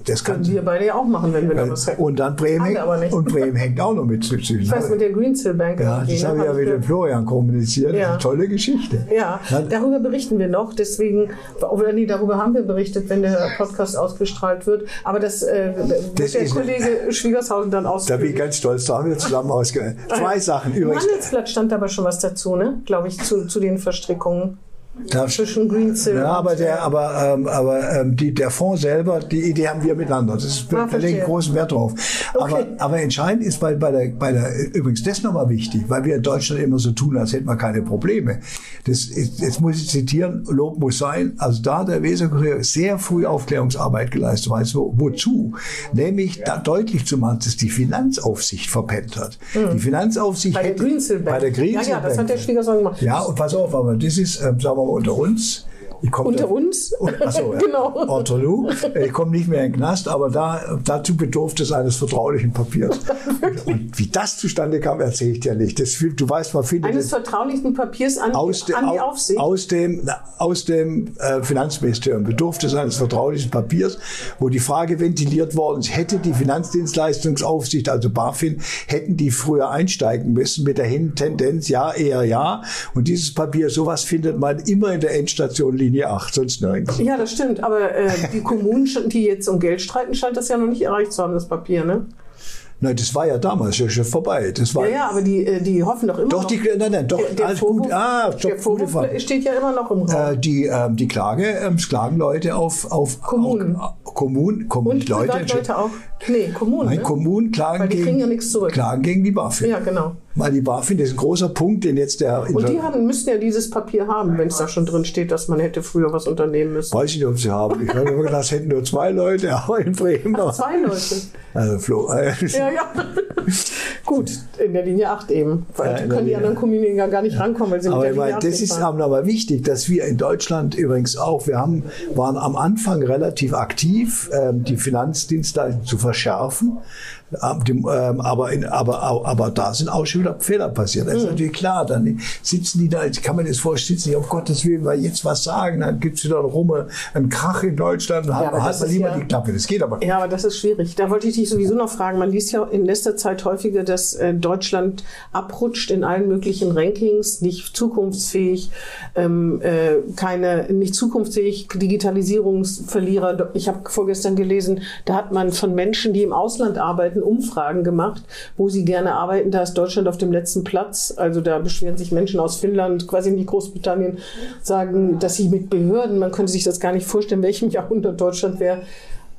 Speaker 3: das
Speaker 2: können wir beide ja auch machen, wenn wir da was hätten.
Speaker 3: Und dann Bremen, und Bremen hängt auch noch mit zu
Speaker 2: Ich weiß, mit der Greensill Bank.
Speaker 3: Ja, das habe ich ja mit dem Florian kommuniziert. Ja. eine tolle Geschichte.
Speaker 2: Ja, darüber berichten wir noch. Deswegen, oder nee, darüber haben wir berichtet, wenn der Podcast ausgestrahlt wird. Aber das, äh, das der Kollege Schwiegershausen dann aus.
Speaker 3: Da bin ich ganz stolz. Da haben wir zusammen ausgehört. Zwei Sachen
Speaker 2: übrigens. Im Handelsblatt stand aber schon was dazu, ne? Glaube ich, zu, zu den Verstrickungen.
Speaker 3: Da, zwischen Green Ja, aber der, aber, ähm, aber ähm, die, der Fonds selber, die Idee haben wir miteinander. Das ist, ah, da legen großen Wert drauf. Okay. Aber, aber entscheidend ist bei, bei der, bei der, übrigens das nochmal wichtig, weil wir in Deutschland immer so tun, als hätten wir keine Probleme. Das ist, jetzt muss ich zitieren, Lob muss sein. Also da der Weserkurier sehr früh Aufklärungsarbeit geleistet. Weißt du, wozu? Nämlich da deutlich zu machen, dass die Finanzaufsicht verpennt hat.
Speaker 2: Mhm.
Speaker 3: Die Finanzaufsicht
Speaker 2: bei der Greensill
Speaker 3: Bei der Greensill
Speaker 2: Ja, ja, das hat der Schwiegersohn gemacht.
Speaker 3: Ja, und pass auf, aber das ist, ähm, sagen wir mal, unter uns.
Speaker 2: Unter da, uns?
Speaker 3: Achso, genau. Nous. Ich komme nicht mehr in den Knast, aber da, dazu bedurfte es eines vertraulichen Papiers. Und wie das zustande kam, erzähle ich dir nicht. Das, du weißt, man findet
Speaker 2: eines vertraulichen Papiers an,
Speaker 3: aus
Speaker 2: die, an die Aufsicht?
Speaker 3: Aus dem, aus dem äh, Finanzministerium bedurfte es eines vertraulichen Papiers, wo die Frage ventiliert worden ist, hätte die Finanzdienstleistungsaufsicht, also BaFin, hätten die früher einsteigen müssen mit der Tendenz, ja, eher ja. Und dieses Papier, sowas findet man immer in der Endstation Linie 8, sonst nirgends.
Speaker 2: Ja, das stimmt. Aber äh, die Kommunen, die jetzt um Geld streiten, scheint das ja noch nicht erreicht zu haben, das Papier, ne?
Speaker 3: Nein, das war ja damals schon vorbei. Das war
Speaker 2: ja, ja, aber die, äh, die hoffen doch immer
Speaker 3: doch,
Speaker 2: noch.
Speaker 3: Die, nein, nein, doch,
Speaker 2: der,
Speaker 3: alles
Speaker 2: Vorwurf,
Speaker 3: gut. Ah,
Speaker 2: der Vorwurf steht ja immer noch im Raum.
Speaker 3: Äh, die, ähm, die Klage, ähm, klagen Leute auf, auf
Speaker 2: Kommunen.
Speaker 3: Auf, Kommunen, Kommunen
Speaker 2: Und
Speaker 3: Leute,
Speaker 2: Leute auch. Nee, Kommunen.
Speaker 3: Nein,
Speaker 2: ne?
Speaker 3: Kommunen klagen
Speaker 2: Weil die
Speaker 3: gegen,
Speaker 2: kriegen ja nichts zurück.
Speaker 3: klagen gegen die BaFin.
Speaker 2: Ja, genau.
Speaker 3: Weil die BaFin, das ist ein großer Punkt, den jetzt der...
Speaker 2: Und die haben, müssten ja dieses Papier haben, wenn es da schon drin steht, dass man hätte früher was unternehmen müssen.
Speaker 3: Weiß ich nicht, ob sie haben. Ich habe immer gedacht, es hätten nur zwei Leute, aber in Bremen...
Speaker 2: Ach, zwei Leute?
Speaker 3: Also Flo... Äh,
Speaker 2: ja, ja. Gut, in der Linie 8 eben. Weil ja, können die anderen Kommunen ja gar nicht ja. rankommen, weil sie
Speaker 3: aber
Speaker 2: mit der Linie
Speaker 3: meine,
Speaker 2: 8
Speaker 3: Das ist fahren. aber wichtig, dass wir in Deutschland übrigens auch, wir haben, waren am Anfang relativ aktiv, ähm, die Finanzdienstleistung zu verschärfen. Ähm, aber, in, aber, aber da sind auch schon wieder Fehler passiert. Das ist mhm. natürlich klar. Dann sitzen die da, kann man das vorstellen, sitzen die, um Gottes Willen, weil jetzt was sagen, dann gibt es wieder rum einen Krach in Deutschland, dann ja, hat, hat man lieber ja, die Klappe. Das geht aber.
Speaker 2: Ja, aber das ist schwierig. Da wollte ich dich sowieso noch fragen. Man liest ja in letzter Zeit häufiger, dass äh, Deutschland abrutscht in allen möglichen Rankings, nicht zukunftsfähig, ähm, äh, keine, nicht zukunftsfähig, Digitalisierungsverlierer. Ich habe vorgestern gelesen, da hat man von Menschen, die im Ausland arbeiten, hatten Umfragen gemacht, wo sie gerne arbeiten. Da ist Deutschland auf dem letzten Platz. Also da beschweren sich Menschen aus Finnland, quasi nicht Großbritannien, sagen, dass sie mit Behörden, man könnte sich das gar nicht vorstellen, welchem Jahrhundert Deutschland wäre,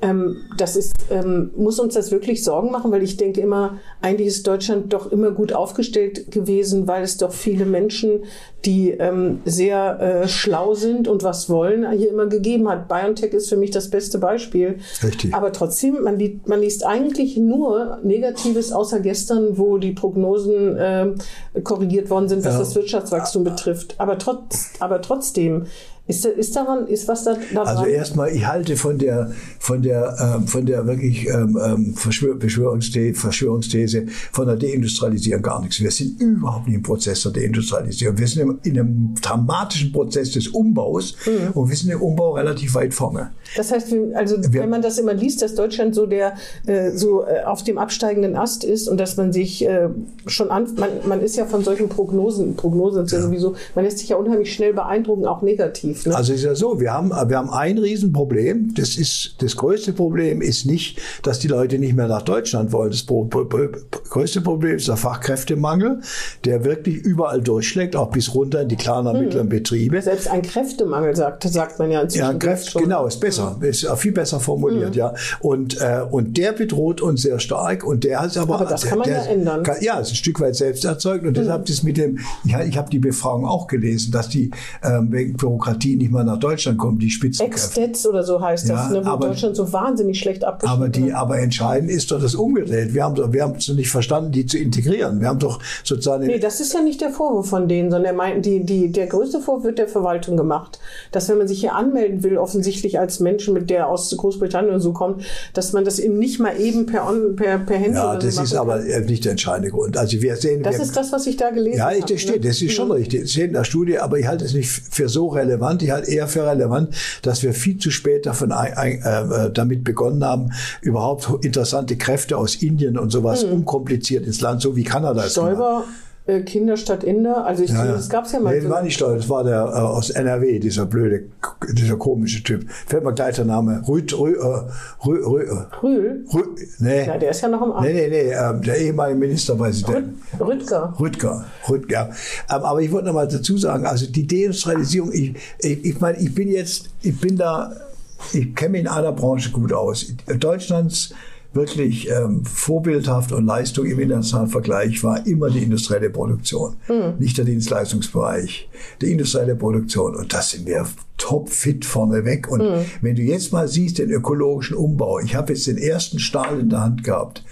Speaker 2: ähm, das ist, ähm, muss uns das wirklich Sorgen machen, weil ich denke immer, eigentlich ist Deutschland doch immer gut aufgestellt gewesen, weil es doch viele Menschen, die ähm, sehr äh, schlau sind und was wollen, hier immer gegeben hat. BioNTech ist für mich das beste Beispiel.
Speaker 3: Richtig.
Speaker 2: Aber trotzdem, man, liest, man liest eigentlich nur Negatives, außer gestern, wo die Prognosen äh, korrigiert worden sind, was ja. das Wirtschaftswachstum betrifft. Aber, trotz, aber trotzdem, Ist, ist daran, ist was da daran?
Speaker 3: Also erstmal, ich halte von der, von der, ähm, von der wirklich ähm, ähm Verschwör Verschwörungsthese, Verschwörungsthese von der Deindustrialisierung gar nichts. Wir sind überhaupt nicht im Prozess der Deindustrialisierung. Wir sind in einem dramatischen Prozess des Umbaus mhm. und wir sind im Umbau relativ weit vorne.
Speaker 2: Das heißt, also wir, wenn man das immer liest, dass Deutschland so der äh, so äh, auf dem absteigenden Ast ist und dass man sich äh, schon an, man, man ist ja von solchen Prognosen, Prognosen ja, ja sowieso, man lässt sich ja unheimlich schnell beeindrucken, auch negativ.
Speaker 3: Ne? Also ist ja so, wir haben, wir haben ein Riesenproblem. Das ist, das größte Problem ist nicht, dass die Leute nicht mehr nach Deutschland wollen. Das größte Problem ist der Fachkräftemangel, der wirklich überall durchschlägt, auch bis runter in die kleinen und hm. mittleren Betriebe.
Speaker 2: Selbst ein Kräftemangel sagt, sagt man ja
Speaker 3: inzwischen. Ja, Kräfte, genau, ist besser, hm. ist viel besser formuliert, mhm. ja. Und, äh, und der bedroht uns sehr stark und der hat aber.
Speaker 2: Aber das kann man der, ja ändern.
Speaker 3: Kann, ja, ist ein Stück weit selbst erzeugt und deshalb ist mit dem, ich, ich habe die Befragung auch gelesen, dass die ähm, wegen Bürokratie nicht mal nach Deutschland kommen, die Spitzenkräfte.
Speaker 2: Ex-Stats oder so heißt das, ja, ne, wo aber, Deutschland so wahnsinnig schlecht abgeschnitten
Speaker 3: aber die, Aber entscheidend ist doch das umgedreht. Wir haben, wir haben es nicht verstanden, die zu integrieren. Wir haben doch sozusagen...
Speaker 2: Nee, das ist ja nicht der Vorwurf von denen, sondern meinten, die, die, der größte Vorwurf wird der Verwaltung gemacht. Dass wenn man sich hier anmelden will, offensichtlich als Mensch, mit der aus Großbritannien oder so kommt, dass man das eben nicht mal eben per, on, per, per Handy
Speaker 3: Ja, das so ist aber nicht der entscheidende Grund. Also wir sehen...
Speaker 2: Das
Speaker 3: wir,
Speaker 2: ist das, was ich da gelesen habe.
Speaker 3: Ja, das steht, ne? das ist schon mhm. richtig. Das steht in der Studie, aber ich halte es nicht für so relevant. Ich halte eher für relevant, dass wir viel zu spät davon ein, ein, äh, damit begonnen haben, überhaupt interessante Kräfte aus Indien und sowas hm. unkompliziert ins Land, so wie Kanada
Speaker 2: es Stoiber, äh, Kinder statt Inder, also ich, ja, ja. das gab es ja mal.
Speaker 3: Nee, das war nicht Steuer, das war der äh, aus NRW, dieser blöde, dieser komische Typ. Fällt mir gleich der Name. Rüd, Rü, äh, Rü, Rü, äh. Rühl? Rü, nee.
Speaker 2: Ja, der ist ja noch im Amt.
Speaker 3: Nee, nee, nee, äh, der ehemalige Ministerpräsident.
Speaker 2: Rüd, Rüdger.
Speaker 3: Rüdger, Rüdger. Ähm, aber ich wollte noch mal dazu sagen, also die Deindustrialisierung, ich, ich, ich meine, ich bin jetzt, ich bin da ich kenne mich in einer Branche gut aus. Deutschlands wirklich ähm, vorbildhaft und Leistung im internationalen Vergleich war immer die industrielle Produktion, mhm. nicht der Dienstleistungsbereich, die industrielle Produktion. Und das sind wir topfit vorneweg. Und mhm. wenn du jetzt mal siehst, den ökologischen Umbau, ich habe jetzt den ersten Stahl in der Hand gehabt.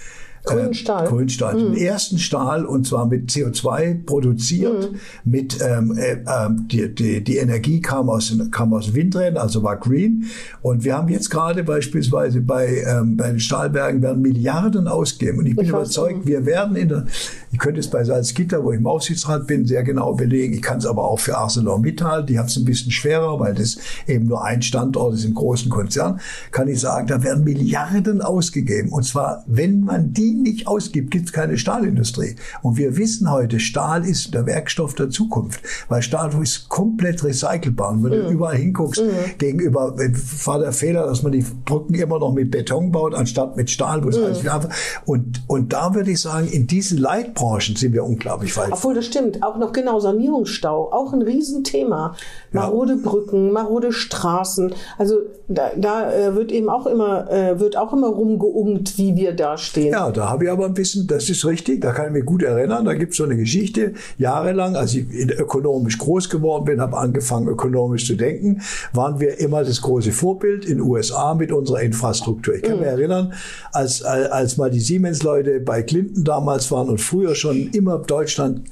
Speaker 2: Grünen Stahl.
Speaker 3: Äh, grünen Stahl. Mhm. Den ersten Stahl und zwar mit CO2 produziert. Mhm. Mit ähm, äh, ähm, die, die, die Energie kam aus kam aus Windrädern, also war green. Und wir haben jetzt gerade beispielsweise bei ähm, bei den Stahlbergen werden Milliarden ausgeben. Und ich bin ich überzeugt, wir werden in der ich könnte es bei Salzgitter, wo ich im Aufsichtsrat bin, sehr genau belegen. Ich kann es aber auch für ArcelorMittal, die haben es ein bisschen schwerer, weil das eben nur ein Standort ist im großen Konzern, kann ich sagen, da werden Milliarden ausgegeben. Und zwar, wenn man die nicht ausgibt, gibt es keine Stahlindustrie. Und wir wissen heute, Stahl ist der Werkstoff der Zukunft, weil Stahl ist komplett recycelbar. Und wenn mhm. du überall hinguckst, mhm. gegenüber war der Fehler, dass man die Brücken immer noch mit Beton baut, anstatt mit Stahl. Mhm. Und, und da würde ich sagen, in diesen Leitbranchen sind wir unglaublich weit.
Speaker 2: Obwohl, das stimmt. Auch noch genau, Sanierungsstau, auch ein Riesenthema. Marode ja. Brücken, marode Straßen. Also da, da äh, wird eben auch immer, äh, wird auch immer rumgeungt, wie wir da stehen.
Speaker 3: Ja, da habe ich aber ein bisschen, das ist richtig, da kann ich mich gut erinnern, da gibt es so eine Geschichte, jahrelang, als ich ökonomisch groß geworden bin, habe angefangen ökonomisch zu denken, waren wir immer das große Vorbild in den USA mit unserer Infrastruktur. Ich kann mhm. mich erinnern, als, als mal die Siemens-Leute bei Clinton damals waren und früher schon immer Deutschland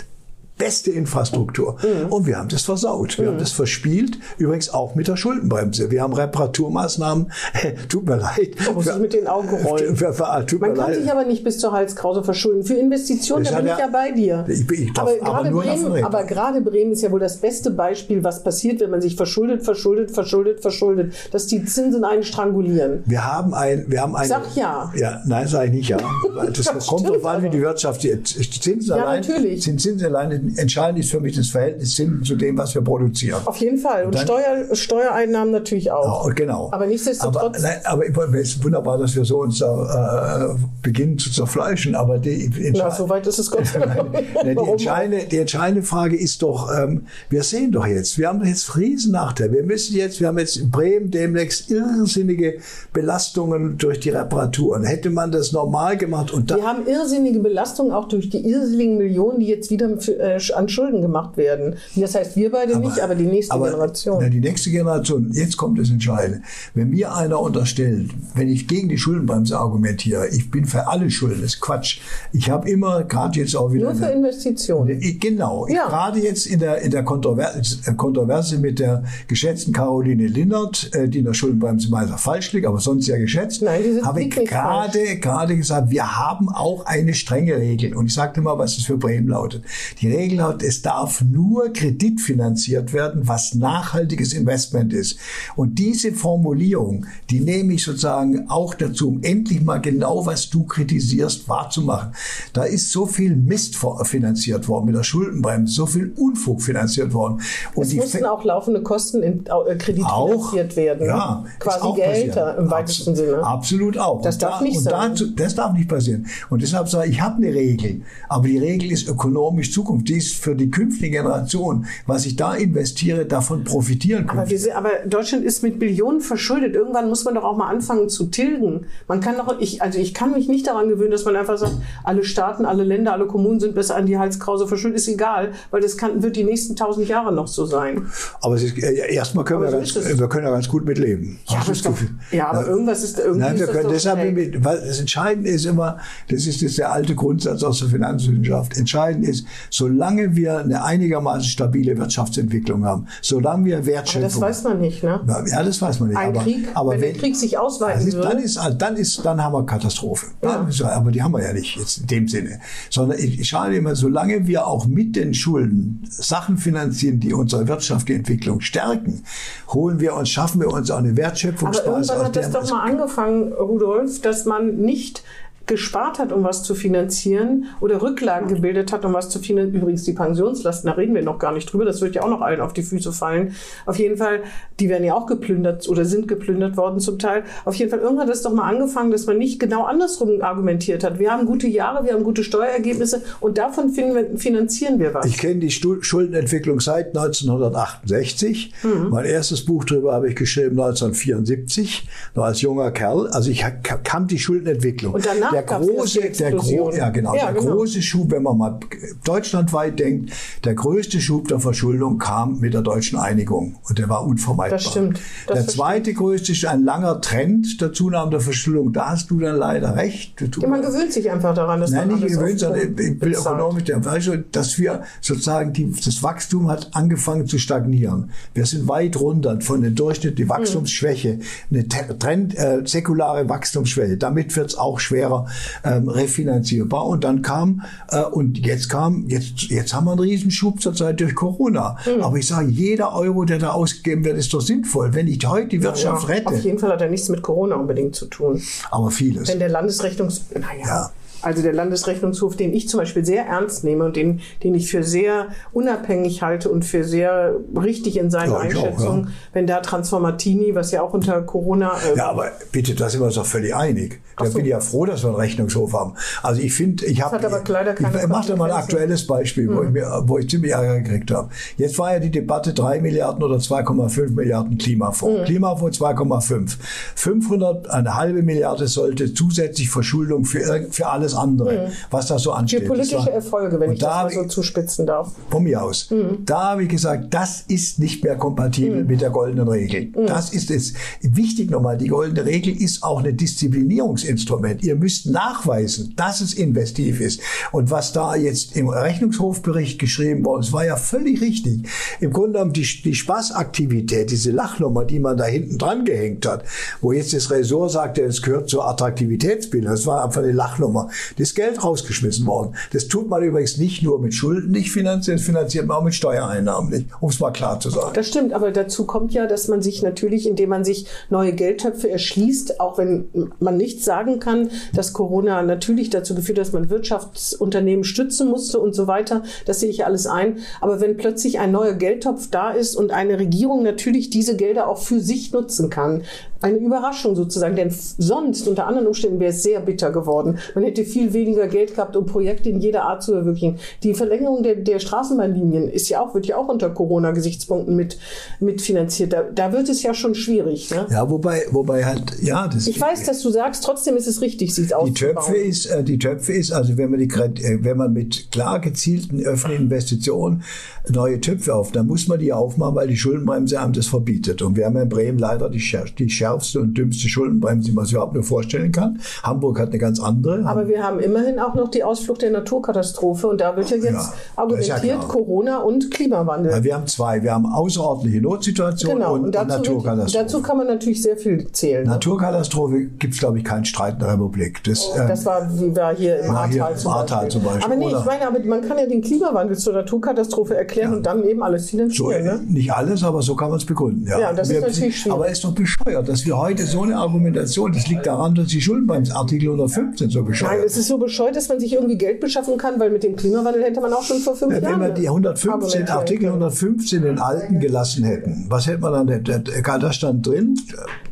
Speaker 3: beste Infrastruktur. Mhm. Und wir haben das versaut. Wir mhm. haben das verspielt. Übrigens auch mit der Schuldenbremse. Wir haben Reparaturmaßnahmen. tut mir leid.
Speaker 2: Da muss ich mit den Augen rollen. Für, für, für, Man kann leid. sich aber nicht bis zur Halskrause verschulden. Für Investitionen, da bin ich ja bei dir.
Speaker 3: Ich, ich darf, aber, aber,
Speaker 2: Bremen, aber gerade Bremen ist ja wohl das beste Beispiel, was passiert, wenn man sich verschuldet, verschuldet, verschuldet, verschuldet, dass die Zinsen einen strangulieren.
Speaker 3: Wir haben ein, wir haben ein.
Speaker 2: Sag ja.
Speaker 3: Ja, nein, sage ich nicht ja. Das, das kommt darauf an, wie die Wirtschaft, die Zinsen
Speaker 2: ja,
Speaker 3: allein,
Speaker 2: natürlich.
Speaker 3: Zinsen allein entscheidend ist für mich das Verhältnis Zinsen zu dem, was wir produzieren.
Speaker 2: Auf jeden Fall. Und, und dann, Steuer, Steuereinnahmen natürlich auch.
Speaker 3: Ja, genau.
Speaker 2: Aber nichtsdestotrotz.
Speaker 3: Aber, nein, aber es ist wunderbar, dass wir so uns da, äh, beginnen zu zerfleischen. Aber die,
Speaker 2: Na, so weit ist es Gott sei
Speaker 3: Dank. die, entscheidende, die entscheidende Frage ist doch, ähm, wir sehen doch jetzt, wir haben jetzt riesen Nachteile. Wir müssen jetzt, wir haben jetzt in Bremen demnächst irrsinnige Belastungen durch die Reparaturen. Hätte man das normal gemacht und
Speaker 2: Wir haben irrsinnige Belastungen auch durch die irrsinnigen Millionen, die jetzt wieder für, äh, mehr an Schulden gemacht werden. Das heißt, wir beide aber, nicht, aber die nächste aber, Generation.
Speaker 3: Na, die nächste Generation, jetzt kommt das Entscheidende. Wenn mir einer unterstellt, wenn ich gegen die Schuldenbremse argumentiere, ich bin für alle Schulden, das ist Quatsch. Ich habe immer, gerade jetzt auch wieder...
Speaker 2: Nur für Investitionen.
Speaker 3: Genau. Ja. Gerade jetzt in der, in der Kontroverse, äh, Kontroverse mit der geschätzten Caroline Linnert, äh, die in der Schuldenbremse meiner falsch liegt, aber sonst ja geschätzt, habe ich gerade, gerade gesagt, wir haben auch eine strenge Regel. Und ich sagte mal, was es für Bremen lautet. Die Regel lautet, es darf nur kreditfinanziert werden, was nachhaltiges Investment ist. Und diese Formulierung, die nehme ich sozusagen auch dazu, um endlich mal genau, was du kritisierst, wahrzumachen. Da ist so viel Mist finanziert worden mit der Schuldenbremse, so viel Unfug finanziert worden.
Speaker 2: Und es mussten auch laufende Kosten in äh, Kredit auch, finanziert werden.
Speaker 3: Ja,
Speaker 2: quasi Gehälter passieren. im weitesten
Speaker 3: Absolut,
Speaker 2: Sinne.
Speaker 3: Absolut auch.
Speaker 2: Das darf da, nicht sein.
Speaker 3: Dazu, das darf nicht passieren. Und deshalb sage ich, ich habe eine Regel, aber die Regel ist ökonomisch Zukunft. Ist für die künftige Generation, was ich da investiere, davon profitieren
Speaker 2: können. Aber, aber Deutschland ist mit Billionen verschuldet. Irgendwann muss man doch auch mal anfangen zu tilgen. Man kann doch, ich, also ich kann mich nicht daran gewöhnen, dass man einfach sagt, alle Staaten, alle Länder, alle Kommunen sind besser an die Halskrause verschuldet. Ist egal, weil das kann, wird die nächsten tausend Jahre noch so sein.
Speaker 3: Aber ist, äh, erstmal können wir, ganz, wir können ja ganz gut mit leben.
Speaker 2: Ja, aber, doch, ja, aber irgendwas ist irgendwie. Nein,
Speaker 3: wir können deshalb mit, weil das Entscheidende ist immer, das ist, das ist der alte Grundsatz aus der Finanzwissenschaft. Entscheidend ist, solange wir eine einigermaßen stabile Wirtschaftsentwicklung haben, solange wir Wertschöpfung.
Speaker 2: Aber das weiß man nicht, ne?
Speaker 3: Ja, das weiß man nicht.
Speaker 2: Ein
Speaker 3: aber,
Speaker 2: Krieg,
Speaker 3: aber
Speaker 2: wenn, wenn der Krieg sich ausweiten
Speaker 3: ist,
Speaker 2: würde.
Speaker 3: Dann ist, dann ist, dann haben wir Katastrophe. Ja. aber die haben wir ja nicht jetzt in dem Sinne. Sondern ich, ich schaue immer, solange wir auch mit den Schulden Sachen finanzieren, die unsere wirtschaftliche Entwicklung stärken, holen wir uns, schaffen wir uns auch eine Wertschöpfungsbasis.
Speaker 2: Aber irgendwann hat das doch mal angefangen, Rudolf, dass man nicht gespart hat, um was zu finanzieren oder Rücklagen gebildet hat, um was zu finanzieren. Übrigens die Pensionslasten, da reden wir noch gar nicht drüber, das wird ja auch noch allen auf die Füße fallen. Auf jeden Fall, die werden ja auch geplündert oder sind geplündert worden zum Teil. Auf jeden Fall, irgendwann hat es doch mal angefangen, dass man nicht genau andersrum argumentiert hat. Wir haben gute Jahre, wir haben gute Steuerergebnisse und davon finanzieren wir was.
Speaker 3: Ich kenne die Schuldenentwicklung seit 1968. Mhm. Mein erstes Buch darüber habe ich geschrieben 1974, noch als junger Kerl. Also ich kannte die Schuldenentwicklung.
Speaker 2: Und danach
Speaker 3: der große, der, gro ja, genau, ja, der genau. große Schub, wenn man mal deutschlandweit denkt, der größte Schub der Verschuldung kam mit der deutschen Einigung und der war unvermeidbar.
Speaker 2: Das stimmt.
Speaker 3: Das der zweite größte ist ein langer Trend der Zunahme der Verschuldung. Da hast du dann leider recht.
Speaker 2: Ja, man gewöhnt sich einfach daran,
Speaker 3: dass Nein, nicht gewöhnt, sondern ich will ökonomisch, du, dass wir sozusagen die, das Wachstum hat angefangen zu stagnieren. Wir sind weit runter von der durchschnittlichen Wachstumsschwäche, eine Trend, äh, säkulare Wachstumsschwäche. Damit wird es auch schwerer ähm, refinanzierbar. Und dann kam, äh, und jetzt kam, jetzt, jetzt haben wir einen Riesenschub zurzeit durch Corona. Mhm. Aber ich sage, jeder Euro, der da ausgegeben wird, ist doch sinnvoll. Wenn ich heute die Wirtschaft ja, rette.
Speaker 2: Auf jeden Fall hat er nichts mit Corona unbedingt zu tun.
Speaker 3: Aber vieles.
Speaker 2: Wenn der Landesrechnungs, naja. Ja. Also der Landesrechnungshof, den ich zum Beispiel sehr ernst nehme und den, den ich für sehr unabhängig halte und für sehr richtig in seinen ja, Einschätzungen, ja. wenn da Transformatini, was ja auch unter Corona.
Speaker 3: Äh ja, aber bitte, da sind wir uns doch völlig einig. Da so. bin ich ja froh, dass wir einen Rechnungshof haben. Also ich finde, ich habe. Ich, ich mache da mal ein aktuelles Beispiel, mhm. wo, ich mir, wo ich ziemlich Ärger gekriegt habe. Jetzt war ja die Debatte 3 Milliarden oder 2,5 Milliarden Klimafonds. Mhm. Klimafonds 2,5. 500, eine halbe Milliarde sollte zusätzlich Verschuldung für, für alles andere, mhm. was da so ansteht.
Speaker 2: Für politische war, Erfolge, wenn ich da das mal so zuspitzen darf.
Speaker 3: Von mir aus. Mhm. Da habe ich gesagt, das ist nicht mehr kompatibel mhm. mit der goldenen Regel. Mhm. Das ist es. Wichtig nochmal, die goldene Regel ist auch eine Disziplinierungsinstrument. Ihr müsst nachweisen, dass es investiv ist. Und was da jetzt im Rechnungshofbericht geschrieben worden ist, war ja völlig richtig. Im Grunde genommen die, die Spaßaktivität, diese Lachnummer, die man da hinten dran gehängt hat, wo jetzt das Ressort sagte, es gehört zur Attraktivitätsbildung, das war einfach eine Lachnummer. Das Geld rausgeschmissen worden. Das tut man übrigens nicht nur mit Schulden nicht finanzieren, das finanziert man auch mit Steuereinnahmen nicht, um es mal klar zu sagen.
Speaker 2: Das stimmt, aber dazu kommt ja, dass man sich natürlich, indem man sich neue Geldtöpfe erschließt, auch wenn man nicht sagen kann, dass Corona natürlich dazu geführt dass man Wirtschaftsunternehmen stützen musste und so weiter, das sehe ich alles ein. Aber wenn plötzlich ein neuer Geldtopf da ist und eine Regierung natürlich diese Gelder auch für sich nutzen kann, eine Überraschung sozusagen, denn sonst unter anderen Umständen wäre es sehr bitter geworden. Man hätte viel weniger Geld gehabt, um Projekte in jeder Art zu verwirklichen. Die Verlängerung der, der Straßenbahnlinien ist ja auch, wird ja auch unter Corona-Gesichtspunkten mit, mitfinanziert. Da, da wird es ja schon schwierig. Ne?
Speaker 3: Ja, wobei, wobei halt, ja, das
Speaker 2: Ich weiß, dass du sagst, trotzdem ist es richtig, sie
Speaker 3: die
Speaker 2: auszubauen.
Speaker 3: Töpfe ist, äh, die Töpfe ist, also wenn man die, äh, wenn man mit klar gezielten öffentlichen Investitionen neue Töpfe auf, dann muss man die aufmachen, weil die Schuldenbremse einem das verbietet. Und wir haben in Bremen leider die, schär- die schärfste und dümmste Schuldenbremse, die man sich überhaupt nur vorstellen kann. Hamburg hat eine ganz andere.
Speaker 2: Aber wir haben immerhin auch noch die Ausflucht der Naturkatastrophe und da wird ja jetzt
Speaker 3: Ja, ist ja
Speaker 2: argumentiert
Speaker 3: klar.
Speaker 2: Corona und Klimawandel.
Speaker 3: Ja, wir haben zwei. Wir haben außerordentliche Notsituation
Speaker 2: genau,
Speaker 3: und,
Speaker 2: und dazu,
Speaker 3: Naturkatastrophe.
Speaker 2: dazu kann man natürlich sehr viel zählen.
Speaker 3: Naturkatastrophe gibt es, glaube ich, keinen Streit in der Republik. Das, ähm,
Speaker 2: Das war, wie war hier im Ahrtal zum, Beispiel.
Speaker 3: zum Beispiel,
Speaker 2: Aber nee,
Speaker 3: oder?
Speaker 2: ich meine, aber man kann ja den Klimawandel zur Naturkatastrophe erklären und dann eben alles
Speaker 3: so,
Speaker 2: finanzieren. ne?
Speaker 3: Nicht alles, aber so kann man es begründen. Ja,
Speaker 2: Ja, das ist
Speaker 3: Wir-
Speaker 2: natürlich schwierig.
Speaker 3: Aber es ist doch bescheuert, dass wir heute so eine Argumentation, das liegt daran, dass die Schuldenbremsartikel 115 so bescheuert
Speaker 2: Nein, es ist so bescheuert, dass man sich irgendwie Geld beschaffen kann, weil mit dem Klimawandel hätte man auch schon vor fünf
Speaker 3: Ja,
Speaker 2: Jahren.
Speaker 3: Wenn wir die 115,
Speaker 2: argumentieren
Speaker 3: Artikel
Speaker 2: können.
Speaker 3: 115 den alten gelassen hätten, was hätte man dann, da- stand drin,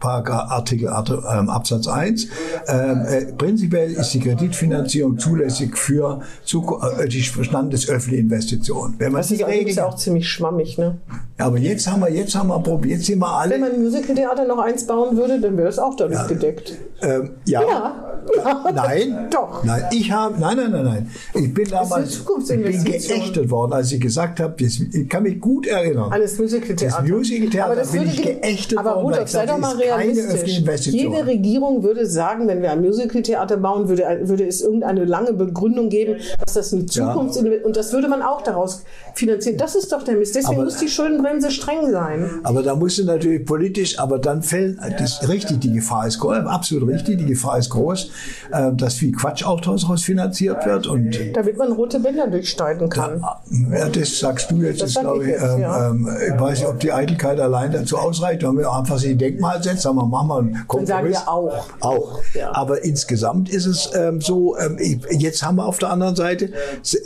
Speaker 3: Artikel ähm, Absatz 1, ähm, äh, prinzipiell ist die Kreditfinanzierung zulässig für äh, die Bestand des öffentlichen Investitionen. Wenn man
Speaker 2: Das ist ja auch ziemlich schwammig. Ne?
Speaker 3: aber jetzt haben wir, jetzt haben wir probiert, jetzt sind wir alle,
Speaker 2: Wenn man Musicaltheater noch eins bauen würde, dann wäre es auch dadurch gedeckt.
Speaker 3: ähm, ja,
Speaker 2: Ja.
Speaker 3: Nein,
Speaker 2: Doch.
Speaker 3: Nein, ich habe, nein, nein, nein, nein. Ich bin damals, ich bin geächtet worden, als ich gesagt habe, das- ich kann mich gut erinnern.
Speaker 2: Alles Musicaltheater.
Speaker 3: Das Musicaltheater
Speaker 2: Aber das
Speaker 3: bin ich
Speaker 2: ge-
Speaker 3: geächtet
Speaker 2: Aber
Speaker 3: worden, weil
Speaker 2: Rudolf, sei doch mal realistisch. Jede Regierung würde sagen, wenn wir ein Musicaltheater bauen, würde, würde es irgendeine lange Begründung geben, dass das eine Zukunft und das würde man auch daraus finanzieren. Das ist doch der Mist. Deswegen
Speaker 3: Aber-
Speaker 2: muss die Schuldenbremse streng sein.
Speaker 3: Aber da musst du natürlich politisch, aber dann fällt, das ist richtig, die Gefahr ist groß, absolut richtig, die Gefahr ist groß, äh, dass viel Quatsch auch daraus finanziert wird und
Speaker 2: Damit man rote Bänder durchsteigen kann.
Speaker 3: Ja, das sagst du jetzt,
Speaker 2: Das
Speaker 3: ist, glaube
Speaker 2: ich jetzt,
Speaker 3: ähm,
Speaker 2: ja.
Speaker 3: ähm, ich weiß nicht, ob die Eitelkeit allein dazu ausreicht, wenn wir einfach sich ein Denkmal setzen, sagen wir, machen wir einen Kompromiss.
Speaker 2: sagen wir auch.
Speaker 3: Auch.
Speaker 2: Ja.
Speaker 3: Aber insgesamt ist es ähm, so, ähm, jetzt haben wir auf der anderen Seite,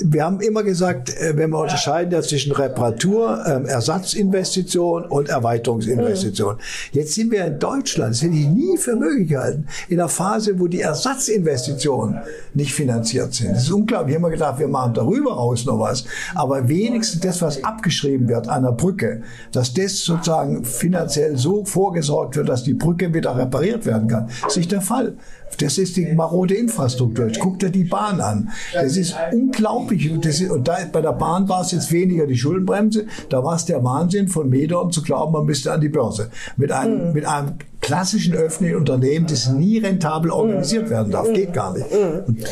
Speaker 3: wir haben immer gesagt, äh, wenn wir unterscheiden ja zwischen Reparatur, ähm, Ersatzinvestition und Erweiterungsinvestition. Jetzt sind wir in Deutschland, das hätte ich nie für möglich gehalten, in einer Phase, wo die Ersatzinvestitionen nicht finanziert sind. Das ist unglaublich. Ich habe immer gedacht, wir machen darüber raus noch was. Aber wenigstens das, was abgeschrieben wird an der Brücke, dass das sozusagen finanziell so vorgesorgt wird, dass die Brücke wieder repariert werden kann, ist nicht der Fall. Das ist die marode Infrastruktur. Jetzt guckt dir die Bahn an. Das ist unglaublich. Und Das ist, und da, bei der Bahn war es jetzt weniger die Schuldenbremse. Da war es der Wahnsinn von Medon zu glauben, man müsste an die Börse. Mit einem, mit einem klassischen öffentlichen Unternehmen, das nie rentabel organisiert werden darf. Geht gar nicht. Und,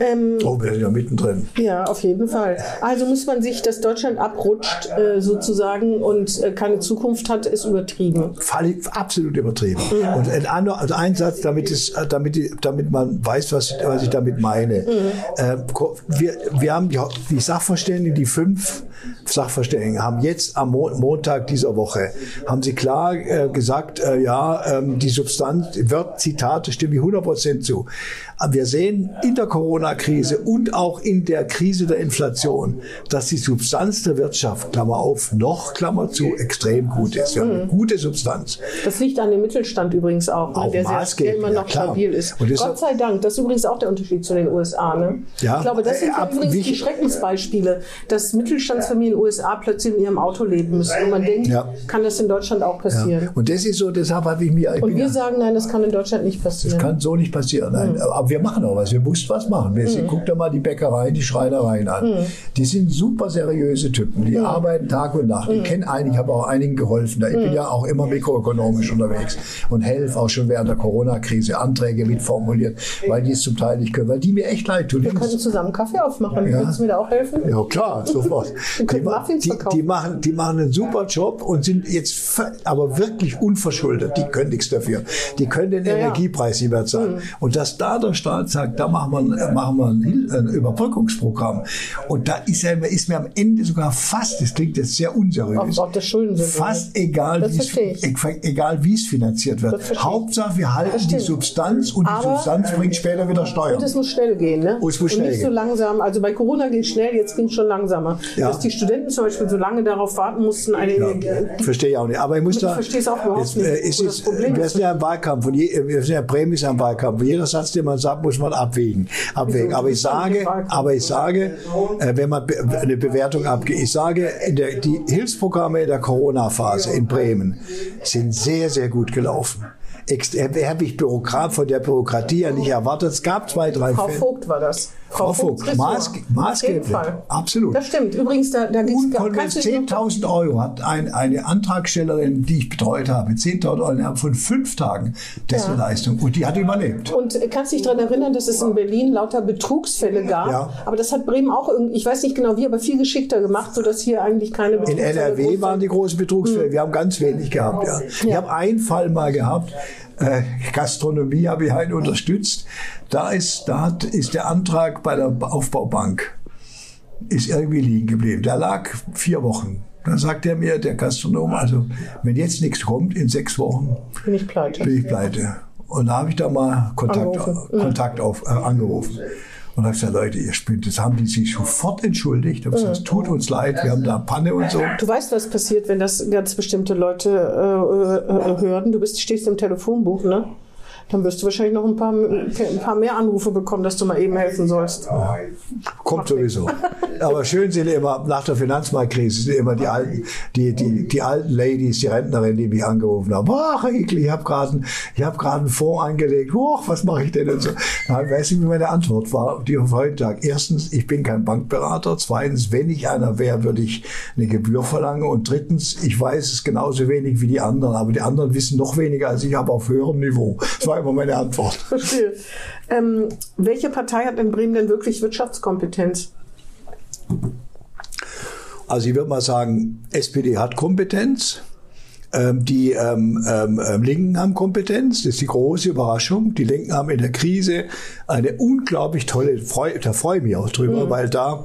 Speaker 2: Ähm,
Speaker 3: oh, wir sind ja mittendrin.
Speaker 2: Ja, auf jeden Fall. Also muss man sich, dass Deutschland abrutscht äh, sozusagen und äh, keine Zukunft hat, ist übertrieben.
Speaker 3: Fall, absolut übertrieben. Und ein, also ein Satz, damit, es, äh, damit, damit man weiß, was, was ich damit meine. Äh, ko- wir, wir haben die, die Sachverständigen, die fünf Sachverständigen, haben jetzt am Mo Montag dieser Woche, haben sie klar äh, gesagt, äh, ja, die Substanz wird, Zitate, stimme ich 100% zu. Aber wir sehen in der Corona-Krise und auch in der Krise der Inflation, dass die Substanz der Wirtschaft, Klammer auf, noch, Klammer zu, extrem gut ist. Wir haben eine gute Substanz.
Speaker 2: Das liegt an dem Mittelstand übrigens auch,
Speaker 3: Auch
Speaker 2: der, sehr, immer
Speaker 3: ja,
Speaker 2: noch
Speaker 3: klar.
Speaker 2: stabil ist. Gott sei Dank. Das ist übrigens auch der Unterschied zu den USA. Ne?
Speaker 3: Ja.
Speaker 2: Ich glaube, das sind
Speaker 3: Äh,
Speaker 2: ja
Speaker 3: ab-
Speaker 2: übrigens
Speaker 3: wie-
Speaker 2: die Schreckensbeispiele, dass Mittelstandsfamilien in den USA plötzlich in ihrem Auto leben müssen. Und man denkt,
Speaker 3: Ja.
Speaker 2: kann das in Deutschland auch passieren?
Speaker 3: Und das ist so, deshalb habe ich mir, ich
Speaker 2: Und wir
Speaker 3: ja-
Speaker 2: sagen, nein, das kann in Deutschland nicht passieren.
Speaker 3: Das kann so nicht passieren. Nein. Aber wir machen auch was. Wir mussten was machen. Wir sind, guck dir mal die Bäckereien, die Schreinereien an. Die sind super seriöse Typen. Die arbeiten Tag und Nacht. Ich kenne einige, ich habe auch einigen geholfen. Ich bin ja auch immer mikroökonomisch unterwegs und helfe auch schon während der Corona-Krise Anträge mitformuliert, weil die es zum Teil nicht können, weil die mir echt leid tun.
Speaker 2: Wir könnten zusammen Kaffee aufmachen.
Speaker 3: Ja.
Speaker 2: Würdest du mir da auch helfen?
Speaker 3: Ja, klar, sofort.
Speaker 2: Können
Speaker 3: Die, die, die, machen, die machen einen super Job und sind jetzt aber wirklich unverschuldet. Die können nichts dafür. Die können den
Speaker 2: Ja, ja.
Speaker 3: Energiepreis nicht mehr zahlen. Und dass da der Staat sagt, da machen wir, machen wir ein, ein Überbrückungsprogramm. Und da ist, ja, ist mir am Ende sogar fast, das klingt jetzt sehr unseriös,
Speaker 2: Auch, auch das Schulden sind
Speaker 3: fast egal, wie es,
Speaker 2: ich.
Speaker 3: finanziert wird.
Speaker 2: ich.
Speaker 3: Hauptsache, wir halten die. Substanz und die
Speaker 2: Aber-
Speaker 3: Substanz bringt später wieder Steuern.
Speaker 2: Und es muss schnell gehen, ne?
Speaker 3: Oh, es muss schnell
Speaker 2: und nicht so
Speaker 3: gehen.
Speaker 2: langsam. Also bei Corona ging es schnell, jetzt ging es schon langsamer.
Speaker 3: Ja.
Speaker 2: Dass die Studenten zum Beispiel so lange darauf warten mussten, eine Energie.
Speaker 3: Verstehe ich auch nicht. Aber ich muss
Speaker 2: Ich
Speaker 3: da.
Speaker 2: verstehe es auch überhaupt
Speaker 3: es,
Speaker 2: nicht,
Speaker 3: äh, ist,
Speaker 2: Problem
Speaker 3: wir
Speaker 2: ist.
Speaker 3: sind ja im Wahlkampf und je, wir sind ja ist ja im Wahlkampf. Und jeder Satz, den man sagt, muss man abwägen. abwägen. Aber ich sage, aber ich sage, äh, wenn man eine Bewertung abgibt, ich sage, der, die Hilfsprogramme in der Corona-Phase in Bremen sind sehr, sehr gut gelaufen. Habe ich Bürokrat von der Bürokratie ja nicht erwartet. Es gab zwei, drei
Speaker 2: Frau
Speaker 3: Fälle.
Speaker 2: Vogt war das.
Speaker 3: Frau
Speaker 2: jeden
Speaker 3: maßgeblich.
Speaker 2: Fall.
Speaker 3: Absolut.
Speaker 2: Das stimmt. Übrigens, da, da dich noch-
Speaker 3: 10.000 Euro hat ein, eine Antragstellerin, die ich betreut habe, 10.000 Euro innerhalb von fünf Tagen dessen
Speaker 2: Ja.
Speaker 3: Leistung. Und die hat überlebt.
Speaker 2: Und kannst dich daran erinnern, dass es in Berlin lauter Betrugsfälle gab?
Speaker 3: Ja.
Speaker 2: Aber das hat Bremen auch, ich weiß nicht genau wie, aber viel geschickter gemacht, sodass hier eigentlich keine
Speaker 3: In
Speaker 2: Betrugsfälle
Speaker 3: NRW
Speaker 2: groß
Speaker 3: waren die großen Betrugsfälle. Wir haben ganz wenig gehabt. Ja. Ich habe einen Fall mal gehabt. Äh, Gastronomie habe ich halt unterstützt. Da ist, da hat, ist der Antrag bei der Aufbaubank ist irgendwie liegen geblieben. Der lag vier Wochen. Dann sagt er mir, der Gastronom, also wenn jetzt nichts kommt, in sechs Wochen
Speaker 2: Bin ich pleite.
Speaker 3: bin ich pleite. Und da habe ich da mal Kontakt,
Speaker 2: Angerufen.
Speaker 3: Kontakt auf, äh, angerufen. Und habe gesagt, Leute, ihr spinnt. Das haben die sich sofort entschuldigt. Hab gesagt, es tut uns leid, wir haben da Panne und so.
Speaker 2: Du weißt, was passiert, wenn das ganz bestimmte Leute äh, äh, hören. Du bist, stehst im Telefonbuch, ne? Dann wirst du wahrscheinlich noch ein paar, ein paar mehr Anrufe bekommen, dass du mal eben helfen sollst.
Speaker 3: Kommt sowieso. Aber schön sind immer, nach der Finanzmarktkrise sind immer die alten, die, die, die alten Ladies, die Rentnerinnen, die mich angerufen haben. Ach, Ekli, ich habe gerade ich hab einen Fonds angelegt. Och, was mache ich denn? Und so. Dann weiß ich, wie meine Antwort war, die auf heute Tag. Erstens, ich bin kein Bankberater. Zweitens, wenn ich einer wäre, würde ich eine Gebühr verlangen. Und drittens, ich weiß es genauso wenig wie die anderen. Aber die anderen wissen noch weniger als ich, aber auf höherem Niveau. Das war immer meine Antwort.
Speaker 2: Verstehe. Ähm, welche Partei hat in Bremen denn wirklich Wirtschaftskompetenz?
Speaker 3: Also ich würde mal sagen, SPD hat Kompetenz. Ähm, die ähm, ähm, ähm, Linken haben Kompetenz, das ist die große Überraschung. Die Linken haben in der Krise eine unglaublich tolle, freu, da freue ich mich auch drüber, weil da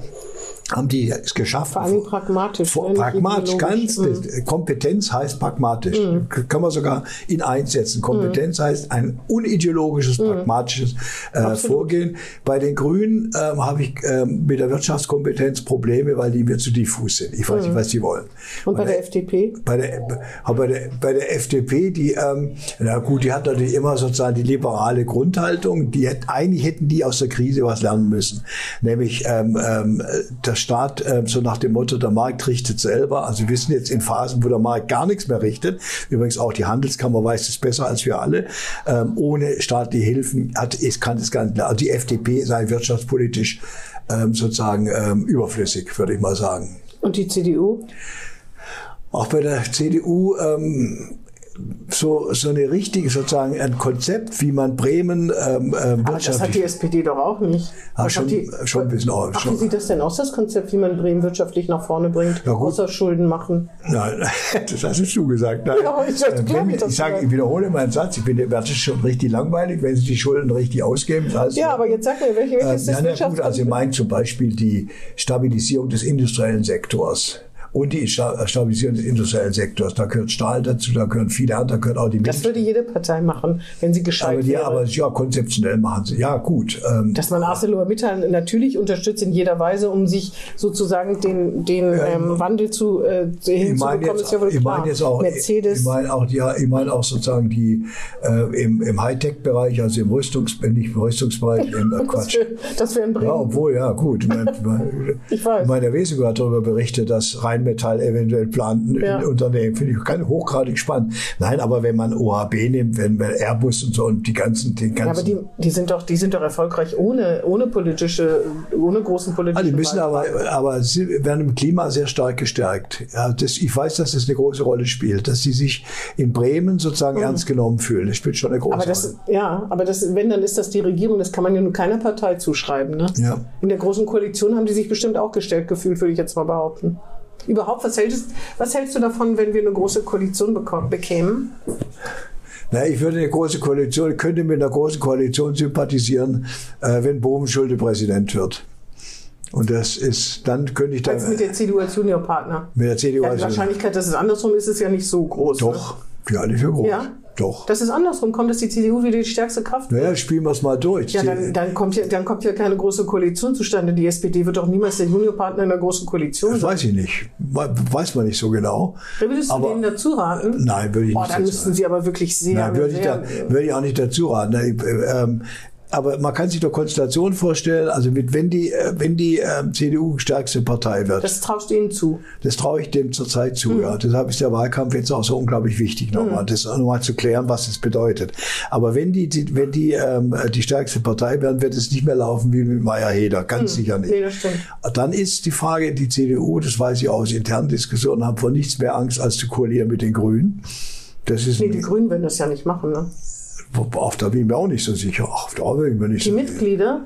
Speaker 3: haben die es geschafft.
Speaker 2: Vor allem pragmatisch.
Speaker 3: Vor,
Speaker 2: ne?
Speaker 3: Pragmatisch, ganz.
Speaker 2: ideologisch.
Speaker 3: das- Kompetenz heißt pragmatisch.
Speaker 2: Mhm.
Speaker 3: Kann man sogar in eins setzen. Kompetenz heißt ein unideologisches,
Speaker 2: Mhm.
Speaker 3: pragmatisches äh, Vorgehen. Bei den Grünen ähm, habe ich ähm, mit der Wirtschaftskompetenz Probleme, weil die mir zu diffus sind. Ich weiß nicht, was die wollen.
Speaker 2: Mhm. Und bei der FDP?
Speaker 3: Bei der, bei der, bei der FDP, die, ähm, na gut, die hat natürlich immer sozusagen die liberale Grundhaltung. Die eigentlich hätten die aus der Krise was lernen müssen. Nämlich ähm, ähm, der Staat ähm, so nach dem Motto, der Markt richtet selber. Also wir sind jetzt in Phasen, wo der Markt gar nichts mehr richtet. Übrigens auch die Handelskammer weiß es besser als wir alle. Ähm, ohne staatliche Hilfen hat, es kann es gar nicht. Also die FDP sei wirtschaftspolitisch ähm, sozusagen ähm, überflüssig, würde ich mal sagen.
Speaker 2: Und die CDU?
Speaker 3: auch bei der CDU ähm, so, so eine richtige, sozusagen ein Konzept, wie man Bremen ähm, ähm,
Speaker 2: Aber das hat die
Speaker 3: wirtschaftlich.
Speaker 2: SPD doch auch nicht.
Speaker 3: Ah,
Speaker 2: Was
Speaker 3: schon-
Speaker 2: die,
Speaker 3: schon ein bisschen auch-
Speaker 2: Ach,
Speaker 3: schon.
Speaker 2: wie sieht das denn aus, das Konzept, wie man Bremen wirtschaftlich nach vorne bringt?
Speaker 3: Ja,
Speaker 2: außer Schulden machen.
Speaker 3: Nein, das hast du gesagt. Nein.
Speaker 2: Ja, ich dachte,
Speaker 3: Äh,
Speaker 2: klar,
Speaker 3: wenn,
Speaker 2: das
Speaker 3: ich, sage, ich wiederhole meinen Satz, ich finde, das ist schon richtig langweilig, wenn Sie die Schulden richtig ausgeben. Das heißt,
Speaker 2: Ja, aber jetzt sag mir, welche,
Speaker 3: Ähm,
Speaker 2: welches ist
Speaker 3: ja,
Speaker 2: das
Speaker 3: na gut, also ich meine zum Beispiel die Stabilisierung des industriellen Sektors. Und die Sta- Stabilisierung des industriellen Sektors. Da gehört Stahl dazu, da gehören viele andere, da gehört auch die
Speaker 2: Das würde jede Partei machen, wenn sie gescheit
Speaker 3: Aber, die,
Speaker 2: wäre.
Speaker 3: aber ja, konzeptionell machen sie. Ja, gut. Ähm,
Speaker 2: dass man ArcelorMittal natürlich unterstützt in jeder Weise, um sich sozusagen den, den ähm, Wandel zu äh, hinzubekommen,
Speaker 3: jetzt,
Speaker 2: ist ja wohl
Speaker 3: ich
Speaker 2: klar.
Speaker 3: meine jetzt auch,
Speaker 2: Mercedes,
Speaker 3: ich meine auch, ja, ich meine auch sozusagen die äh, im, im Hightech-Bereich, also im Rüstungs, äh, nicht im Rüstungsbereich, im äh,
Speaker 2: das
Speaker 3: Quatsch.
Speaker 2: wäre das wär in Bremen.
Speaker 3: Ja, obwohl, ja, gut. Ich meine,
Speaker 2: Ich weiß.
Speaker 3: Meine Wesego hat darüber berichtet, dass Rheinmetall eventuell plant, ein
Speaker 2: Ja.
Speaker 3: Unternehmen. Finde ich hochgradig spannend. Nein, aber wenn man OHB nimmt, wenn man Airbus und so und die ganzen, den
Speaker 2: ja, aber
Speaker 3: ganzen.
Speaker 2: die, die sind doch, die sind doch erfolgreich ohne, ohne politische, ohne großen politischen.
Speaker 3: Ah, die müssen aber, aber sie werden im Klima sehr stark gestärkt. Ja, das, ich weiß, dass das eine große Rolle spielt, dass sie sich in Bremen sozusagen ernst genommen fühlen. Das spielt schon eine große
Speaker 2: Mhm. Aber
Speaker 3: Rolle.
Speaker 2: das, ja, aber das, wenn, dann ist das die Regierung, das kann man ja nur keiner Partei zuschreiben. Ne?
Speaker 3: Ja.
Speaker 2: In der Großen Koalition haben die sich bestimmt auch gestellt gefühlt, würde ich jetzt mal behaupten. Überhaupt, was hältst, was hältst du davon, wenn wir eine große Koalition beko- bekämen?
Speaker 3: Na, ich würde eine große Koalition, könnte mit einer großen Koalition sympathisieren, äh, wenn Bobenschulde Präsident wird. Und das ist, dann könnte ich da.
Speaker 2: Als mit der CDU als Juniorpartner.
Speaker 3: Mit der CDU
Speaker 2: ja, die
Speaker 3: als
Speaker 2: Wahrscheinlichkeit, dass es andersrum ist, ist ja nicht so groß.
Speaker 3: Doch,
Speaker 2: Ne?
Speaker 3: für alle für groß.
Speaker 2: Ja?
Speaker 3: Doch.
Speaker 2: Dass es andersrum kommt, dass die CDU wieder die stärkste Kraft wird.
Speaker 3: Naja, spielen wir es mal durch.
Speaker 2: Ja, dann, dann, kommt ja, dann kommt ja keine große Koalition zustande. Die SPD wird doch niemals der Juniorpartner in einer großen Koalition
Speaker 3: das
Speaker 2: sein.
Speaker 3: weiß ich nicht. Weiß man nicht so genau.
Speaker 2: Da würdest du
Speaker 3: Aber-
Speaker 2: denen dazu raten?
Speaker 3: Nein, würde ich
Speaker 2: Boah,
Speaker 3: nicht
Speaker 2: dann müssten sie aber wirklich sehr,
Speaker 3: Nein, würde ich, da, würde ich auch nicht dazu raten. Aber man kann sich doch Konstellation vorstellen, also mit, wenn die, äh, wenn die ähm, CDU stärkste Partei wird, das,
Speaker 2: das traust du ihnen zu.
Speaker 3: traue ich dem zurzeit zu.
Speaker 2: Mhm.
Speaker 3: Ja. Deshalb ist der Wahlkampf jetzt auch so unglaublich wichtig, nochmal, das nochmal zu klären, was es bedeutet. Aber wenn die, die wenn die ähm, die stärkste Partei werden, wird es nicht mehr laufen wie mit Meyer-Heder, ganz sicher nicht.
Speaker 2: Mhm. Nee, das stimmt.
Speaker 3: Dann ist die Frage, die CDU, das weiß ich aus internen Diskussionen, haben vor nichts mehr Angst, als zu koalieren mit den Grünen. Das ist
Speaker 2: Nee, die Grünen werden das ja nicht machen. Ne?
Speaker 3: Auf da bin ich mir auch nicht so sicher. Auf da bin ich mir nicht
Speaker 2: Die
Speaker 3: so
Speaker 2: Mitglieder,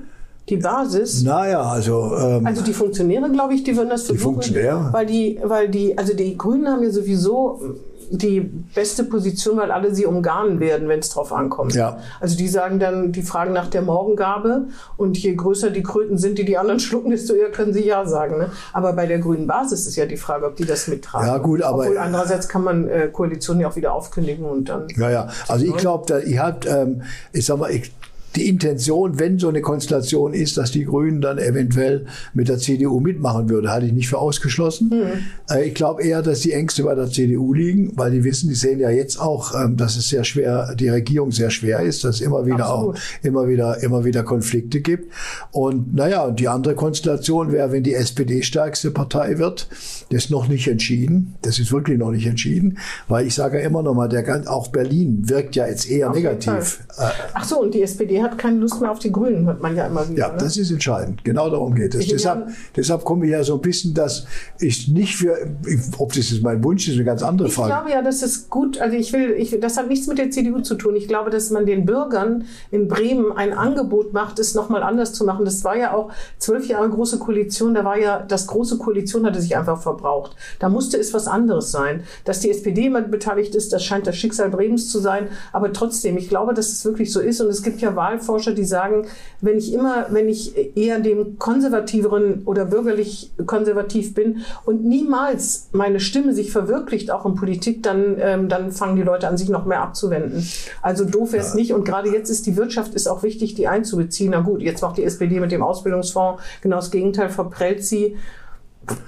Speaker 2: die Basis,
Speaker 3: Naja, also, ähm,
Speaker 2: Also die Funktionäre, glaube ich, die würden das versuchen.
Speaker 3: Funktionäre?
Speaker 2: Weil die, weil die, also die Grünen haben ja sowieso die beste Position, weil alle sie umgarnen werden, wenn es drauf ankommt.
Speaker 3: Ja.
Speaker 2: Also die sagen dann, die fragen nach der Morgengabe und je größer die Kröten sind, die die anderen schlucken, desto eher können sie ja sagen. Ne? Aber bei der grünen Basis ist ja die Frage, ob die das mittragen.
Speaker 3: Ja, gut, aber-
Speaker 2: Obwohl andererseits kann man äh, Koalitionen ja auch wieder aufkündigen und dann.
Speaker 3: ja, ja. Also ich glaube, da, ich hab, ähm, ich sag mal, ich, die Intention, wenn so eine Konstellation ist, dass die Grünen dann eventuell mit der CDU mitmachen würde, halte ich nicht für ausgeschlossen. Äh, ich glaube eher, dass die Ängste bei der CDU liegen, weil die wissen, die sehen ja jetzt auch, ähm, dass es sehr schwer, die Regierung sehr schwer ist, dass es immer wieder
Speaker 2: Absolut.
Speaker 3: auch immer wieder, immer wieder Konflikte gibt. Und naja, und die andere Konstellation wäre, wenn die SPD stärkste Partei wird. Das ist noch nicht entschieden. Das ist wirklich noch nicht entschieden, weil ich sage ja immer noch mal, der auch Berlin wirkt ja jetzt eher
Speaker 2: Auf
Speaker 3: negativ.
Speaker 2: Ach so, und die SPD hat keine Lust mehr auf die Grünen, hört man ja immer wieder.
Speaker 3: Ja,
Speaker 2: ne?
Speaker 3: das ist entscheidend. Genau darum geht es.
Speaker 2: Ich-
Speaker 3: Deshalb, deshalb komme ich ja so ein bisschen, dass ich nicht für, ob das jetzt mein Wunsch ist, eine ganz andere
Speaker 2: Ich
Speaker 3: Frage.
Speaker 2: glaube ja, das ist gut. Also ich will, ich, das hat nichts mit der CDU zu tun. Ich glaube, dass man den Bürgern in Bremen ein Angebot macht, es nochmal anders zu machen. Das war ja auch zwölf Jahre große Koalition. Da war ja, das große Koalition hatte sich einfach verbraucht. Da musste es was anderes sein. Dass die SPD immer beteiligt ist, das scheint das Schicksal Bremens zu sein. Aber trotzdem, ich glaube, dass es wirklich so ist. Und es gibt ja Wahlforscher, die sagen, wenn ich immer, wenn ich eher dem konservativeren oder bürgerlich konservativ bin und niemals meine Stimme sich verwirklicht, auch in Politik, dann, ähm, dann fangen die Leute an, sich noch mehr abzuwenden. Also doof wäre es nicht. Und gerade jetzt ist die Wirtschaft ist auch wichtig, die einzubeziehen. Na gut, jetzt macht die SPD mit dem Ausbildungsfonds genau das Gegenteil, verprellt sie.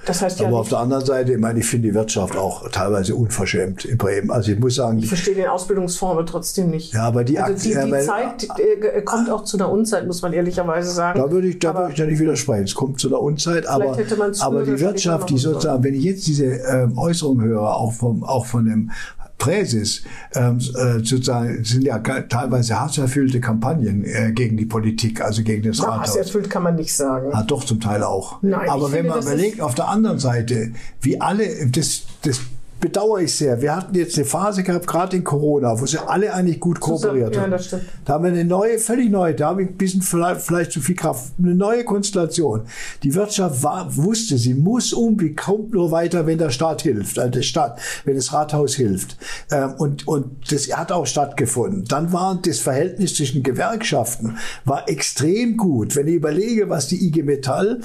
Speaker 2: Das heißt ja
Speaker 3: Aber auf der anderen Seite, ich meine, ich finde die Wirtschaft auch teilweise unverschämt in Bremen. Also ich muss sagen,
Speaker 2: ich verstehe den Ausbildungsfonds aber trotzdem nicht.
Speaker 3: ja, aber die,
Speaker 2: Also die,
Speaker 3: ja,
Speaker 2: die
Speaker 3: weil-
Speaker 2: Zeit äh, kommt auch zu einer Unzeit, muss man ehrlicherweise sagen.
Speaker 3: Da würde ich, da
Speaker 2: Aber-
Speaker 3: würde ich ja nicht widersprechen. Es kommt zu einer Unzeit, aber, aber die Wirtschaft, die sozusagen, wenn ich jetzt diese ähm, Äußerung höre, auch vom, auch von dem Präses, ähm, äh, sozusagen, sind ja teilweise hasserfüllte Kampagnen äh, gegen die Politik, also gegen das
Speaker 2: Ja,
Speaker 3: Rathaus.
Speaker 2: erfüllt kann man nicht sagen.
Speaker 3: Ah, doch, zum Teil auch.
Speaker 2: Nein,
Speaker 3: Aber wenn
Speaker 2: finde,
Speaker 3: man überlegt, auf der anderen Seite, wie alle, das, das bedauere ich sehr. Wir hatten jetzt eine Phase gehabt, gerade in Corona, wo sie alle eigentlich gut kooperiert
Speaker 2: ja,
Speaker 3: haben.
Speaker 2: das stimmt.
Speaker 3: Da haben wir eine neue, völlig neue, da habe ich ein bisschen vielleicht, vielleicht zu viel Kraft, eine neue Konstellation. Die Wirtschaft war, wusste, sie muss irgendwie, kommt nur weiter, wenn der Staat hilft, also der Staat, wenn das Rathaus hilft. Ähm, und, und das hat auch stattgefunden. Dann war das Verhältnis zwischen Gewerkschaften war extrem gut. Wenn ich überlege, was die IG Metall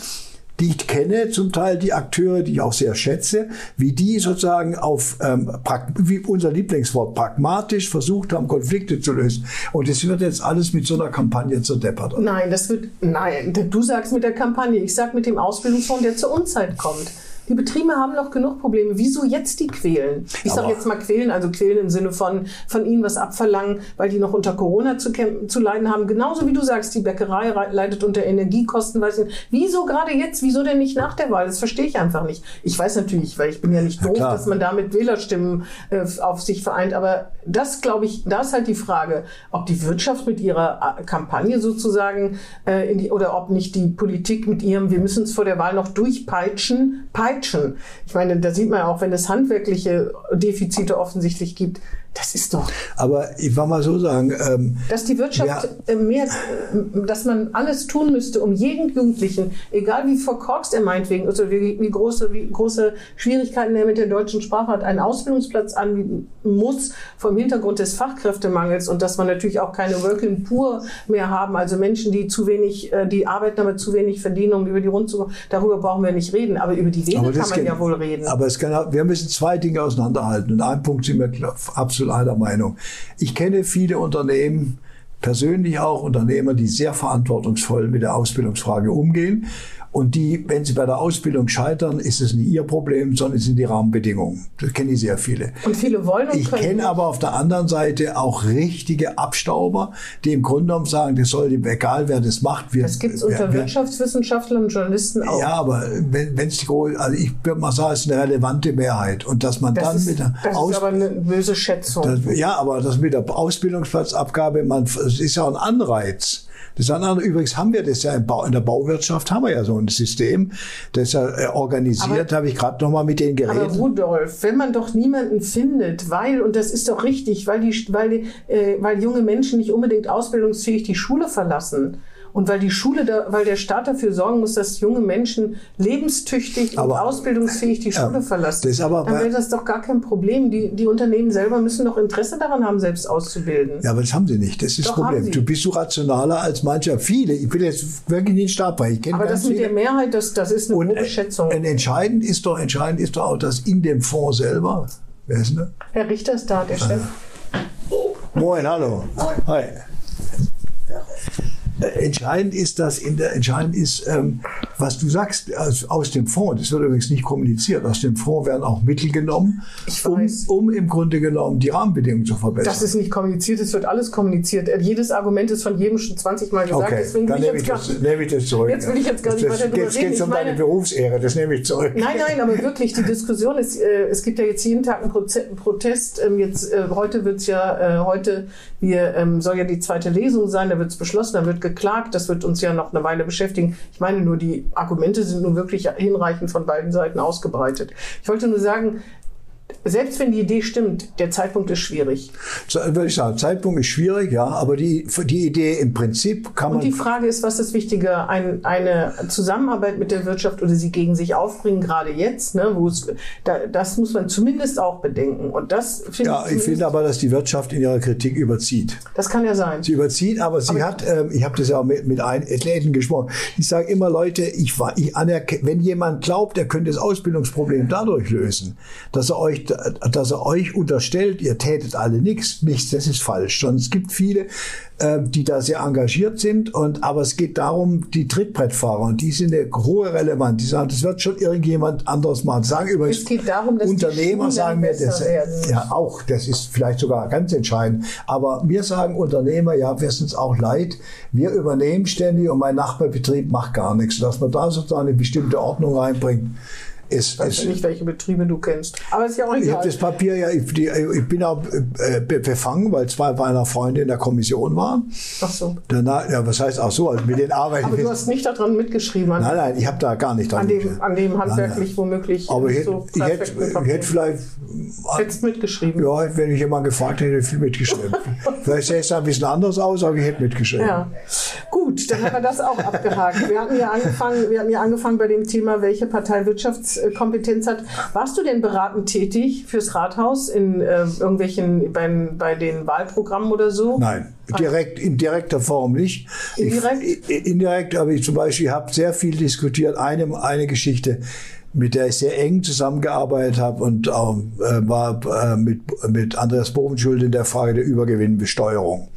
Speaker 3: die ich kenne, zum Teil die Akteure, die ich auch sehr schätze, wie die sozusagen auf, ähm, wie unser Lieblingswort, pragmatisch versucht haben, Konflikte zu lösen. Und es wird jetzt alles mit so einer Kampagne zerdeppert.
Speaker 2: Nein, das wird, nein, du sagst mit der Kampagne, ich sag mit dem Ausbildungsfonds, der zur Unzeit kommt. Die Betriebe haben noch genug Probleme. Wieso jetzt die quälen? Ich sage jetzt mal quälen, also quälen im Sinne von von ihnen was abverlangen, weil die noch unter Corona zu, zu leiden haben. Genauso wie du sagst, die Bäckerei rei- leidet unter Energiekosten. Weiß nicht. Wieso gerade jetzt? Wieso denn nicht nach der Wahl? Das verstehe ich einfach nicht. Ich weiß natürlich, weil ich bin ja nicht doof,
Speaker 3: klar.
Speaker 2: dass man damit Wählerstimmen äh, auf sich vereint. Aber das, glaube ich, da ist halt die Frage, ob die Wirtschaft mit ihrer äh, Kampagne sozusagen äh, die, oder ob nicht die Politik mit ihrem, wir müssen es vor der Wahl noch durchpeitschen, peitschen. Ich meine, da sieht man auch, wenn es handwerkliche Defizite offensichtlich gibt, Das ist doch.
Speaker 3: Aber ich will mal so sagen, ähm,
Speaker 2: Dass die Wirtschaft äh, mehr, dass man alles tun müsste, um jeden Jugendlichen, egal wie verkorkst er meinetwegen, also wie, wie, große, wie große Schwierigkeiten er mit der deutschen Sprache hat, einen Ausbildungsplatz anbieten muss, vom Hintergrund des Fachkräftemangels und dass man natürlich auch keine Working Poor mehr haben, also Menschen, die zu wenig, äh, die arbeiten, aber zu wenig verdienen, um über die Rund zu kommen. Darüber brauchen wir nicht reden, aber über die Wege kann man
Speaker 3: kann-
Speaker 2: ja wohl reden.
Speaker 3: Aber es kann, wir müssen zwei Dinge auseinanderhalten. Und ein Punkt sind wir klar- absolut einer Meinung. Ich kenne viele Unternehmen, persönlich auch Unternehmer, die sehr verantwortungsvoll mit der Ausbildungsfrage umgehen. Und die, wenn sie bei der Ausbildung scheitern, ist es nicht ihr Problem, sondern es sind die Rahmenbedingungen. Das kenne ich sehr viele.
Speaker 2: Und viele wollen und
Speaker 3: Ich kenne aber auf der anderen Seite auch richtige Abstauber, die im Grunde genommen sagen, das soll dem egal, wer das macht. Wir,
Speaker 2: Das gibt es unter
Speaker 3: wer-
Speaker 2: Wirtschaftswissenschaftlern und Journalisten auch.
Speaker 3: ja, aber wenn es die große, also ich würde mal sagen, es ist eine relevante Mehrheit. Und dass man
Speaker 2: das
Speaker 3: dann
Speaker 2: ist,
Speaker 3: mit der
Speaker 2: das
Speaker 3: Aus
Speaker 2: ist aber eine böse Schätzung.
Speaker 3: das, ja, aber das mit der Ausbildungsplatzabgabe, man, es ist ja ein Anreiz. Das Anreiz. Übrigens haben wir das ja im Bau, in der Bauwirtschaft haben wir ja so ein System, das ist ja äh, organisiert,
Speaker 2: Aber-
Speaker 3: habe ich gerade noch mal mit denen
Speaker 2: Aber
Speaker 3: geredet.
Speaker 2: Rudolf, wenn man doch niemanden findet, weil, und das ist doch richtig, weil, die, weil, die, äh, weil junge Menschen nicht unbedingt ausbildungsfähig die Schule verlassen. Und weil die Schule, da, weil der Staat dafür sorgen muss, dass junge Menschen lebenstüchtig und
Speaker 3: Aber-
Speaker 2: ausbildungsfähig die Schule
Speaker 3: Ja,
Speaker 2: verlassen,
Speaker 3: das ist aber
Speaker 2: dann
Speaker 3: bei-
Speaker 2: wäre das doch gar kein Problem. Die, die Unternehmen selber müssen doch Interesse daran haben, selbst auszubilden.
Speaker 3: Ja, aber das haben sie nicht. Das ist
Speaker 2: Doch,
Speaker 3: das Problem. Du bist so rationaler als mancher. Viele. Ich will jetzt wirklich nicht Stab brechen. Ich kenne
Speaker 2: Aber
Speaker 3: ganz
Speaker 2: das mit
Speaker 3: viele.
Speaker 2: der Mehrheit, das, das ist eine
Speaker 3: Und
Speaker 2: grobe
Speaker 3: äh,
Speaker 2: Schätzung.
Speaker 3: äh, entscheidend ist doch, entscheidend ist doch auch, dass in dem Fonds selber, wer ist denn da?
Speaker 2: Herr Richter ist da, der Chef.
Speaker 3: Moin, hallo. Hi. Äh, Entscheidend ist, dass in der entscheidend ist, ähm, was du sagst aus, aus dem Fonds. Das wird übrigens nicht kommuniziert. Aus dem Fonds werden auch Mittel genommen, um, um im Grunde genommen die Rahmenbedingungen zu verbessern.
Speaker 2: Das ist nicht kommuniziert, es wird alles kommuniziert. Äh, Jedes Argument ist von jedem schon 20 Mal gesagt.
Speaker 3: okay,
Speaker 2: Deswegen
Speaker 3: dann nehme ich,
Speaker 2: jetzt gar
Speaker 3: das, nehme ich das zurück.
Speaker 2: Jetzt will ich jetzt gar nicht
Speaker 3: das,
Speaker 2: weiter drüber
Speaker 3: Jetzt geht es um deine
Speaker 2: meine-
Speaker 3: Berufsehre. Das nehme ich zurück.
Speaker 2: Nein, nein, aber wirklich, die Diskussion ist, äh, es gibt ja jetzt jeden Tag einen Proze Protest. Ähm, jetzt, äh, heute wird's ja, äh, heute wir, ähm, soll ja die zweite Lesung sein, da wird's beschlossen, da wird geklagt, das wird uns ja noch eine Weile beschäftigen. Ich meine nur, die Argumente sind nun wirklich hinreichend von beiden Seiten ausgebreitet. Ich wollte nur sagen, selbst wenn die Idee stimmt, der Zeitpunkt ist schwierig.
Speaker 3: Würde ich sagen, Zeitpunkt ist schwierig, ja, aber die, die Idee im Prinzip kann
Speaker 2: Und
Speaker 3: man
Speaker 2: die Frage ist, was ist wichtiger, ein, eine Zusammenarbeit mit der Wirtschaft oder sie gegen sich aufbringen, gerade jetzt, ne, wo es, da, das muss man zumindest auch bedenken. Und das finde
Speaker 3: Ja, ich
Speaker 2: zumindest-
Speaker 3: finde aber, dass die Wirtschaft in ihrer Kritik überzieht.
Speaker 2: das kann ja sein.
Speaker 3: Sie überzieht, aber sie hat, ähm, ich habe das ja auch mit, mit ein Athleten gesprochen. Ich sage immer, Leute, ich, ich anerkenne, wenn jemand glaubt, er könnte das Ausbildungsproblem dadurch lösen, dass er euch, dass er euch unterstellt, ihr tätet alle nichts, nichts, das ist falsch. Sondern es gibt viele, ähm, die da sehr engagiert sind und, aber es geht darum, die Trittbrettfahrer, und die sind eine hohe Relevanz. Die sagen, das wird schon irgendjemand anderes machen. Sagen übrigens,
Speaker 2: Es geht darum, dass
Speaker 3: Unternehmer sagen mir, das,
Speaker 2: werden.
Speaker 3: ja, auch, das ist vielleicht sogar ganz entscheidend. Aber mir sagen Unternehmer, ja, wir sind es auch leid, wir übernehmen ständig und mein Nachbarbetrieb macht gar nichts. Dass man da sozusagen eine bestimmte Ordnung reinbringt, ist,
Speaker 2: Ich weiß ja nicht, welche Betriebe du kennst. Aber ist ja auch
Speaker 3: ich
Speaker 2: egal.
Speaker 3: habe das Papier ja, ich, die, ich bin auch äh, be- befangen, weil zwei meiner Freunde in der Kommission waren.
Speaker 2: Ach so.
Speaker 3: Danach, ja, was heißt auch so, also mit den Arbeiten.
Speaker 2: Aber du hast nicht daran mitgeschrieben, an,
Speaker 3: nein, nein, ich habe da gar nicht dran
Speaker 2: an, dem, an dem handwerklich
Speaker 3: nein.
Speaker 2: womöglich
Speaker 3: Aber ich hätte,
Speaker 2: so
Speaker 3: ich, hätte, ich hätte vielleicht
Speaker 2: Hättest mitgeschrieben.
Speaker 3: Ja, wenn mich jemand gefragt hätte, hätte ich viel mitgeschrieben. Vielleicht sähe es ein bisschen anders aus, aber ich hätte mitgeschrieben.
Speaker 2: Ja, gut, dann haben wir das auch abgehakt. Wir hatten ja angefangen, wir hatten ja angefangen bei dem Thema, welche Partei Wirtschaftskompetenz hat. Warst du denn beratend tätig fürs Rathaus in äh, irgendwelchen bei, bei den Wahlprogrammen oder so?
Speaker 3: Nein, direkt, in direkter Form nicht.
Speaker 2: Indirekt?
Speaker 3: Ich, indirekt, aber ich zum Beispiel habe sehr viel diskutiert. Eine, eine Geschichte, mit der ich sehr eng zusammengearbeitet habe und auch, äh, war äh, mit, mit Andreas Bovenschuld in der Frage der Übergewinnbesteuerung.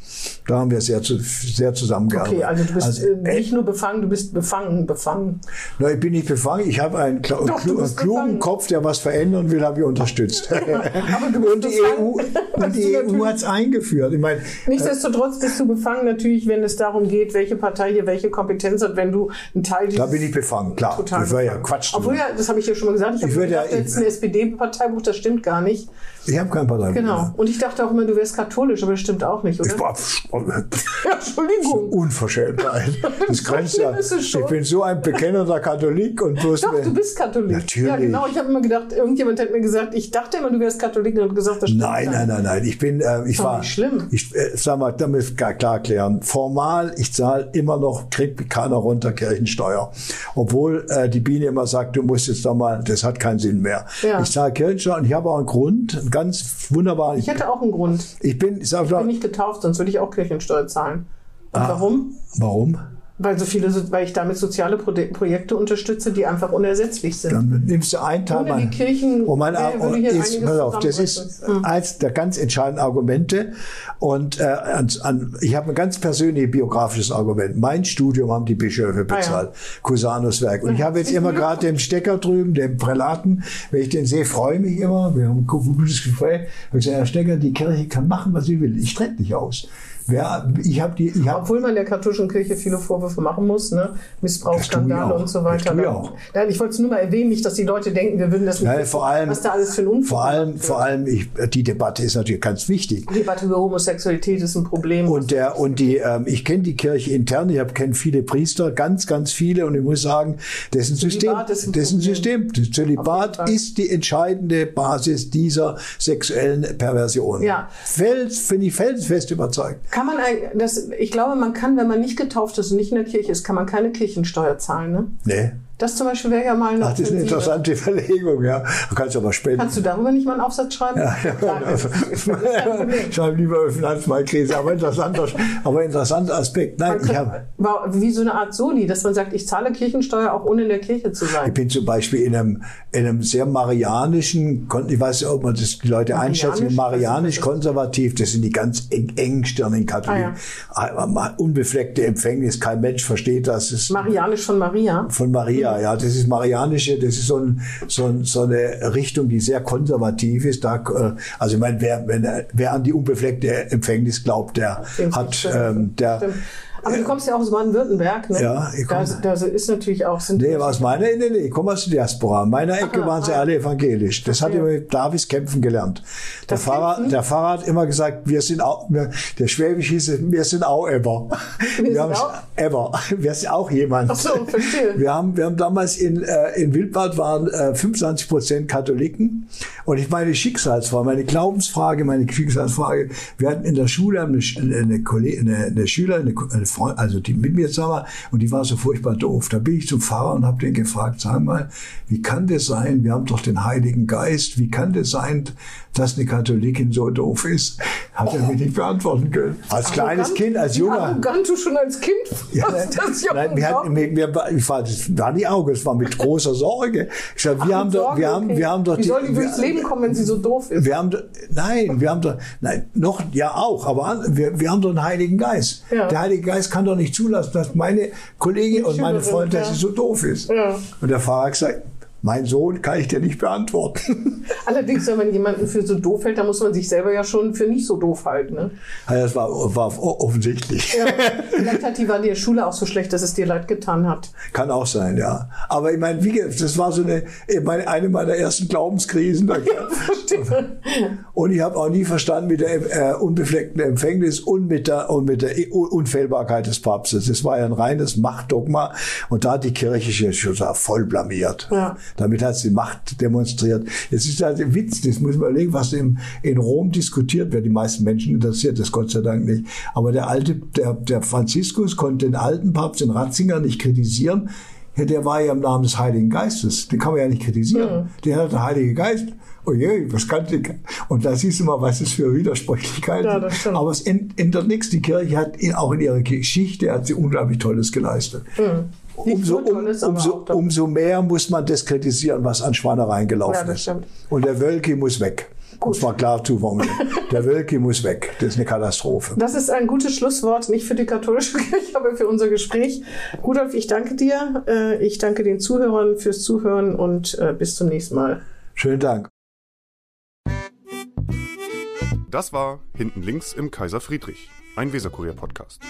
Speaker 3: Da haben wir sehr, sehr zusammengearbeitet.
Speaker 2: Okay, also du bist
Speaker 3: Also,
Speaker 2: äh, nicht nur befangen, du bist befangen, befangen.
Speaker 3: Na, ich bin nicht befangen. Ich habe einen, kla
Speaker 2: Doch,
Speaker 3: klugen
Speaker 2: befangen.
Speaker 3: Kopf, der was verändern will, habe ich unterstützt. Und die. EU,
Speaker 2: Hast
Speaker 3: und die EU hat es eingeführt. Ich meine,
Speaker 2: Nichtsdestotrotz bist du befangen natürlich, wenn es darum geht, welche Partei hier welche Kompetenz hat, wenn du ein Teil dieses...
Speaker 3: Da bin ich befangen, klar.
Speaker 2: Total
Speaker 3: das war ja. Quatsch.
Speaker 2: Obwohl ja, das habe ich ja schon mal gesagt, ich,
Speaker 3: Ich
Speaker 2: habe
Speaker 3: ja-
Speaker 2: jetzt ein SPD-Parteibuch, das stimmt gar nicht.
Speaker 3: Ich habe kein Partei.
Speaker 2: Genau. Und ich dachte auch immer, du wärst katholisch, aber das stimmt auch nicht, oder?
Speaker 3: Ich
Speaker 2: Entschuldigung.
Speaker 3: Unverschämtheit. Das grenzt ja. Ich bin so ein bekennender Katholik und bloß.
Speaker 2: Doch, du bist Katholik.
Speaker 3: Natürlich.
Speaker 2: Ja, genau. Ich habe immer gedacht, irgendjemand hat mir gesagt, ich dachte immer, du wärst Katholik und hat gesagt, das stimmt
Speaker 3: Nein, nein, nein, nein. Ich bin, äh, ich war.
Speaker 2: nicht schlimm.
Speaker 3: Ich äh, sag mal, damit klar klären. Formal, ich zahle immer noch, kriegt keiner runter Kirchensteuer. Obwohl äh, die Biene immer sagt, du musst jetzt doch mal, das hat keinen Sinn mehr.
Speaker 2: Ja.
Speaker 3: Ich zahle Kirchensteuer und ich habe auch einen Grund, einen ganz wunderbaren.
Speaker 2: Ich hätte auch einen Grund.
Speaker 3: ich bin, ich sag
Speaker 2: Ich bin nicht getauft, sonst würde ich auch Kirchensteuer zahlen. Und
Speaker 3: Ah.
Speaker 2: warum?
Speaker 3: warum?
Speaker 2: Weil so viele, weil ich damit soziale Pro Projekte unterstütze, die einfach unersetzlich sind.
Speaker 3: Dann nimmst du einen Teil
Speaker 2: Ohne
Speaker 3: mein-
Speaker 2: die Kirchen
Speaker 3: und mein,
Speaker 2: hier
Speaker 3: ist, pass auf, das ist
Speaker 2: zusammenbrechen.
Speaker 3: eins der ganz entscheidenden Argumente. Und äh, an, an, ich habe ein ganz persönliches biografisches Argument. Mein Studium haben die Bischöfe
Speaker 2: Ah, ja.
Speaker 3: bezahlt, Cusanus Werk. Und ich habe jetzt immer gerade den Stecker drüben, den Prälaten, wenn ich den sehe, freue ich mich immer. Wir haben ein gutes Gespräch. Ich habe gesagt, Herr Stecker, die Kirche kann machen, was sie will. Ich trete nicht aus. Wer, ich habe die, ich habe
Speaker 2: Obwohl man der katholischen Kirche viele Vorwürfe machen muss, ne? Missbrauchsskandale und so weiter.
Speaker 3: Das tue ich auch.
Speaker 2: Nein, ich wollte es nur mal erwähnen, nicht, dass die Leute denken, wir würden das nicht
Speaker 3: Ja,
Speaker 2: wissen,
Speaker 3: vor allem,
Speaker 2: was da alles für ein Unfug
Speaker 3: vor allem, vor allem ich, die Debatte ist natürlich ganz wichtig.
Speaker 2: Die Debatte über Homosexualität ist ein Problem.
Speaker 3: Und der und die, ähm, ich kenne die Kirche intern, ich habe kenne viele Priester, ganz, ganz viele, und ich muss sagen, das ist ein System.
Speaker 2: Zölibat ist ein
Speaker 3: das ist ein. System. Das Zölibat ist die entscheidende Basis dieser sexuellen Perversion.
Speaker 2: Ja.
Speaker 3: Fels, finde ich felsenfest überzeugt.
Speaker 2: Kann man das, ich glaube, man kann, wenn man nicht getauft ist und nicht in der Kirche ist, kann man keine Kirchensteuer zahlen. Ne?
Speaker 3: Nee.
Speaker 2: Das zum Beispiel wäre ja mal eine
Speaker 3: Ach, das ist eine interessante Überlegung, ja. Du kannst aber spenden.
Speaker 2: Kannst du darüber nicht mal einen Aufsatz schreiben?
Speaker 3: Ja, ja,
Speaker 2: Problem.
Speaker 3: Schreib lieber über Finanzmarktkrise, aber interessanter, aber interessanter Aspekt. Nein, ich habe.
Speaker 2: War wie so eine Art Soli, dass man sagt, ich zahle Kirchensteuer auch ohne in der Kirche zu sein.
Speaker 3: Ich bin zum Beispiel in einem, in einem sehr marianischen, ich weiß nicht, ob man das die Leute einschätzen,
Speaker 2: Marianisch?
Speaker 3: marianisch konservativ, das sind die ganz eng, engstirnigen Katholiken. Ah, Unbefleckte Empfängnis, kein Mensch versteht das.
Speaker 2: Marianisch von Maria.
Speaker 3: von Maria, ja, das ist marianische, das ist so, ein, so, ein, so eine Richtung, die sehr konservativ ist. Da, äh, also ich meine, wer, wenn, er- wer an die unbefleckte Empfängnis glaubt, der hat, ähm, der.
Speaker 2: Aber du kommst ja auch aus Baden-Württemberg, ne?
Speaker 3: Ja, ich
Speaker 2: da,
Speaker 3: komm-
Speaker 2: da ist natürlich auch, sind
Speaker 3: Nee, aus meiner, nee, nee, ich komme aus der Diaspora. In meiner Ecke
Speaker 2: Aha,
Speaker 3: waren sie
Speaker 2: ah.
Speaker 3: alle evangelisch. Das hat
Speaker 2: Verstehe.
Speaker 3: immer mit Davids Kämpfen gelernt. Der
Speaker 2: Das
Speaker 3: Pfarrer,
Speaker 2: Kämpfen?
Speaker 3: der Pfarrer hat immer gesagt, wir sind auch, wir, der Schwäbisch hieß wir sind auch ever.
Speaker 2: Wir sind
Speaker 3: haben
Speaker 2: auch?
Speaker 3: ever. Wir sind auch jemand.
Speaker 2: Ach so, verstehe.
Speaker 3: Wir haben, wir haben damals in, äh, in Wildbad waren äh, 25 Prozent Katholiken. Und ich meine Schicksalsfrage, meine Glaubensfrage, meine Schicksalsfrage. Wir hatten in der Schule eine, eine, eine, eine Schülerin, eine, eine Freundin, also die mit mir zusammen war, und die war so furchtbar doof. Da bin ich zum Pfarrer und habe den gefragt, sag mal, wie kann das sein? Wir haben doch den Heiligen Geist. Wie kann das sein, dass eine Katholikin so doof ist? Hat er mir nicht beantworten können. Als kleines
Speaker 2: Arrogant-
Speaker 3: Kind, als junger.
Speaker 2: arrogant du schon als Kind
Speaker 3: Ja, nein, wir hatten, wir, wir, ich war, das war nicht Auge, es war mit großer Sorge. Ich sag, wir
Speaker 2: Ach,
Speaker 3: haben doch,
Speaker 2: Sorge,
Speaker 3: wir haben,
Speaker 2: okay.
Speaker 3: wir haben doch
Speaker 2: Wie soll die durchs Leben kommen, wenn sie so doof ist?
Speaker 3: wir haben, doch- nein, wir haben doch, nein, noch, ja auch, aber wir, wir haben doch einen Heiligen Geist.
Speaker 2: Ja.
Speaker 3: Der Heilige Geist kann doch nicht zulassen, dass meine Kollegin und meine Freundin, dass sie so doof ist.
Speaker 2: Ja.
Speaker 3: Und der Pfarrer hat gesagt, mein Sohn kann ich dir nicht beantworten.
Speaker 2: Allerdings, wenn man jemanden für so doof hält, dann muss man sich selber ja schon für nicht so doof halten. Ne?
Speaker 3: Ja, das war, war offensichtlich.
Speaker 2: Ja, vielleicht hat die war die Schule auch so schlecht, dass es dir leid getan hat.
Speaker 3: Kann auch sein, ja. Aber ich meine, wie gesagt, das war so eine, meine, eine meiner ersten Glaubenskrisen. Und ich habe auch nie verstanden mit der äh, unbefleckten Empfängnis und mit der, und mit der Un- Unfehlbarkeit des Papstes. Das war ja ein reines Machtdogma. Und da hat die Kirche sich schon voll blamiert.
Speaker 2: Ja.
Speaker 3: Damit hat sie Macht demonstriert. Jetzt ist halt ein Witz, das muss man überlegen, was im, in Rom diskutiert wird. Die meisten Menschen interessiert das Gott sei Dank nicht. Aber der alte, der, der Franziskus konnte den alten Papst, den Ratzinger, nicht kritisieren. Ja, der war ja im Namen des Heiligen Geistes. Den kann man ja nicht kritisieren. Der hat der Heilige Geist. Oh je, was kann der? Und da siehst du mal, was es für Widersprüchlichkeiten
Speaker 2: Ja.
Speaker 3: Aber es änd- ändert nichts. Die Kirche hat in, auch in ihrer Geschichte hat sie unglaublich Tolles geleistet.
Speaker 2: Nicht
Speaker 3: Umso,
Speaker 2: Tolles,
Speaker 3: umso, umso mehr muss man das kritisieren, was an Schweinereien gelaufen
Speaker 2: Ja, das
Speaker 3: ist.
Speaker 2: stimmt.
Speaker 3: Und der Wölki muss weg. Muss man klar zuformulieren. der Wölki muss weg. Das ist eine Katastrophe.
Speaker 2: Das ist ein gutes Schlusswort, nicht für die katholische Kirche, aber für unser Gespräch. Rudolf, ich danke dir. Äh, Ich danke den Zuhörern fürs Zuhören und äh, bis zum nächsten Mal.
Speaker 3: Schönen Dank.
Speaker 1: Das war Hinten links im Kaiser Friedrich. Ein Weserkurier-Podcast.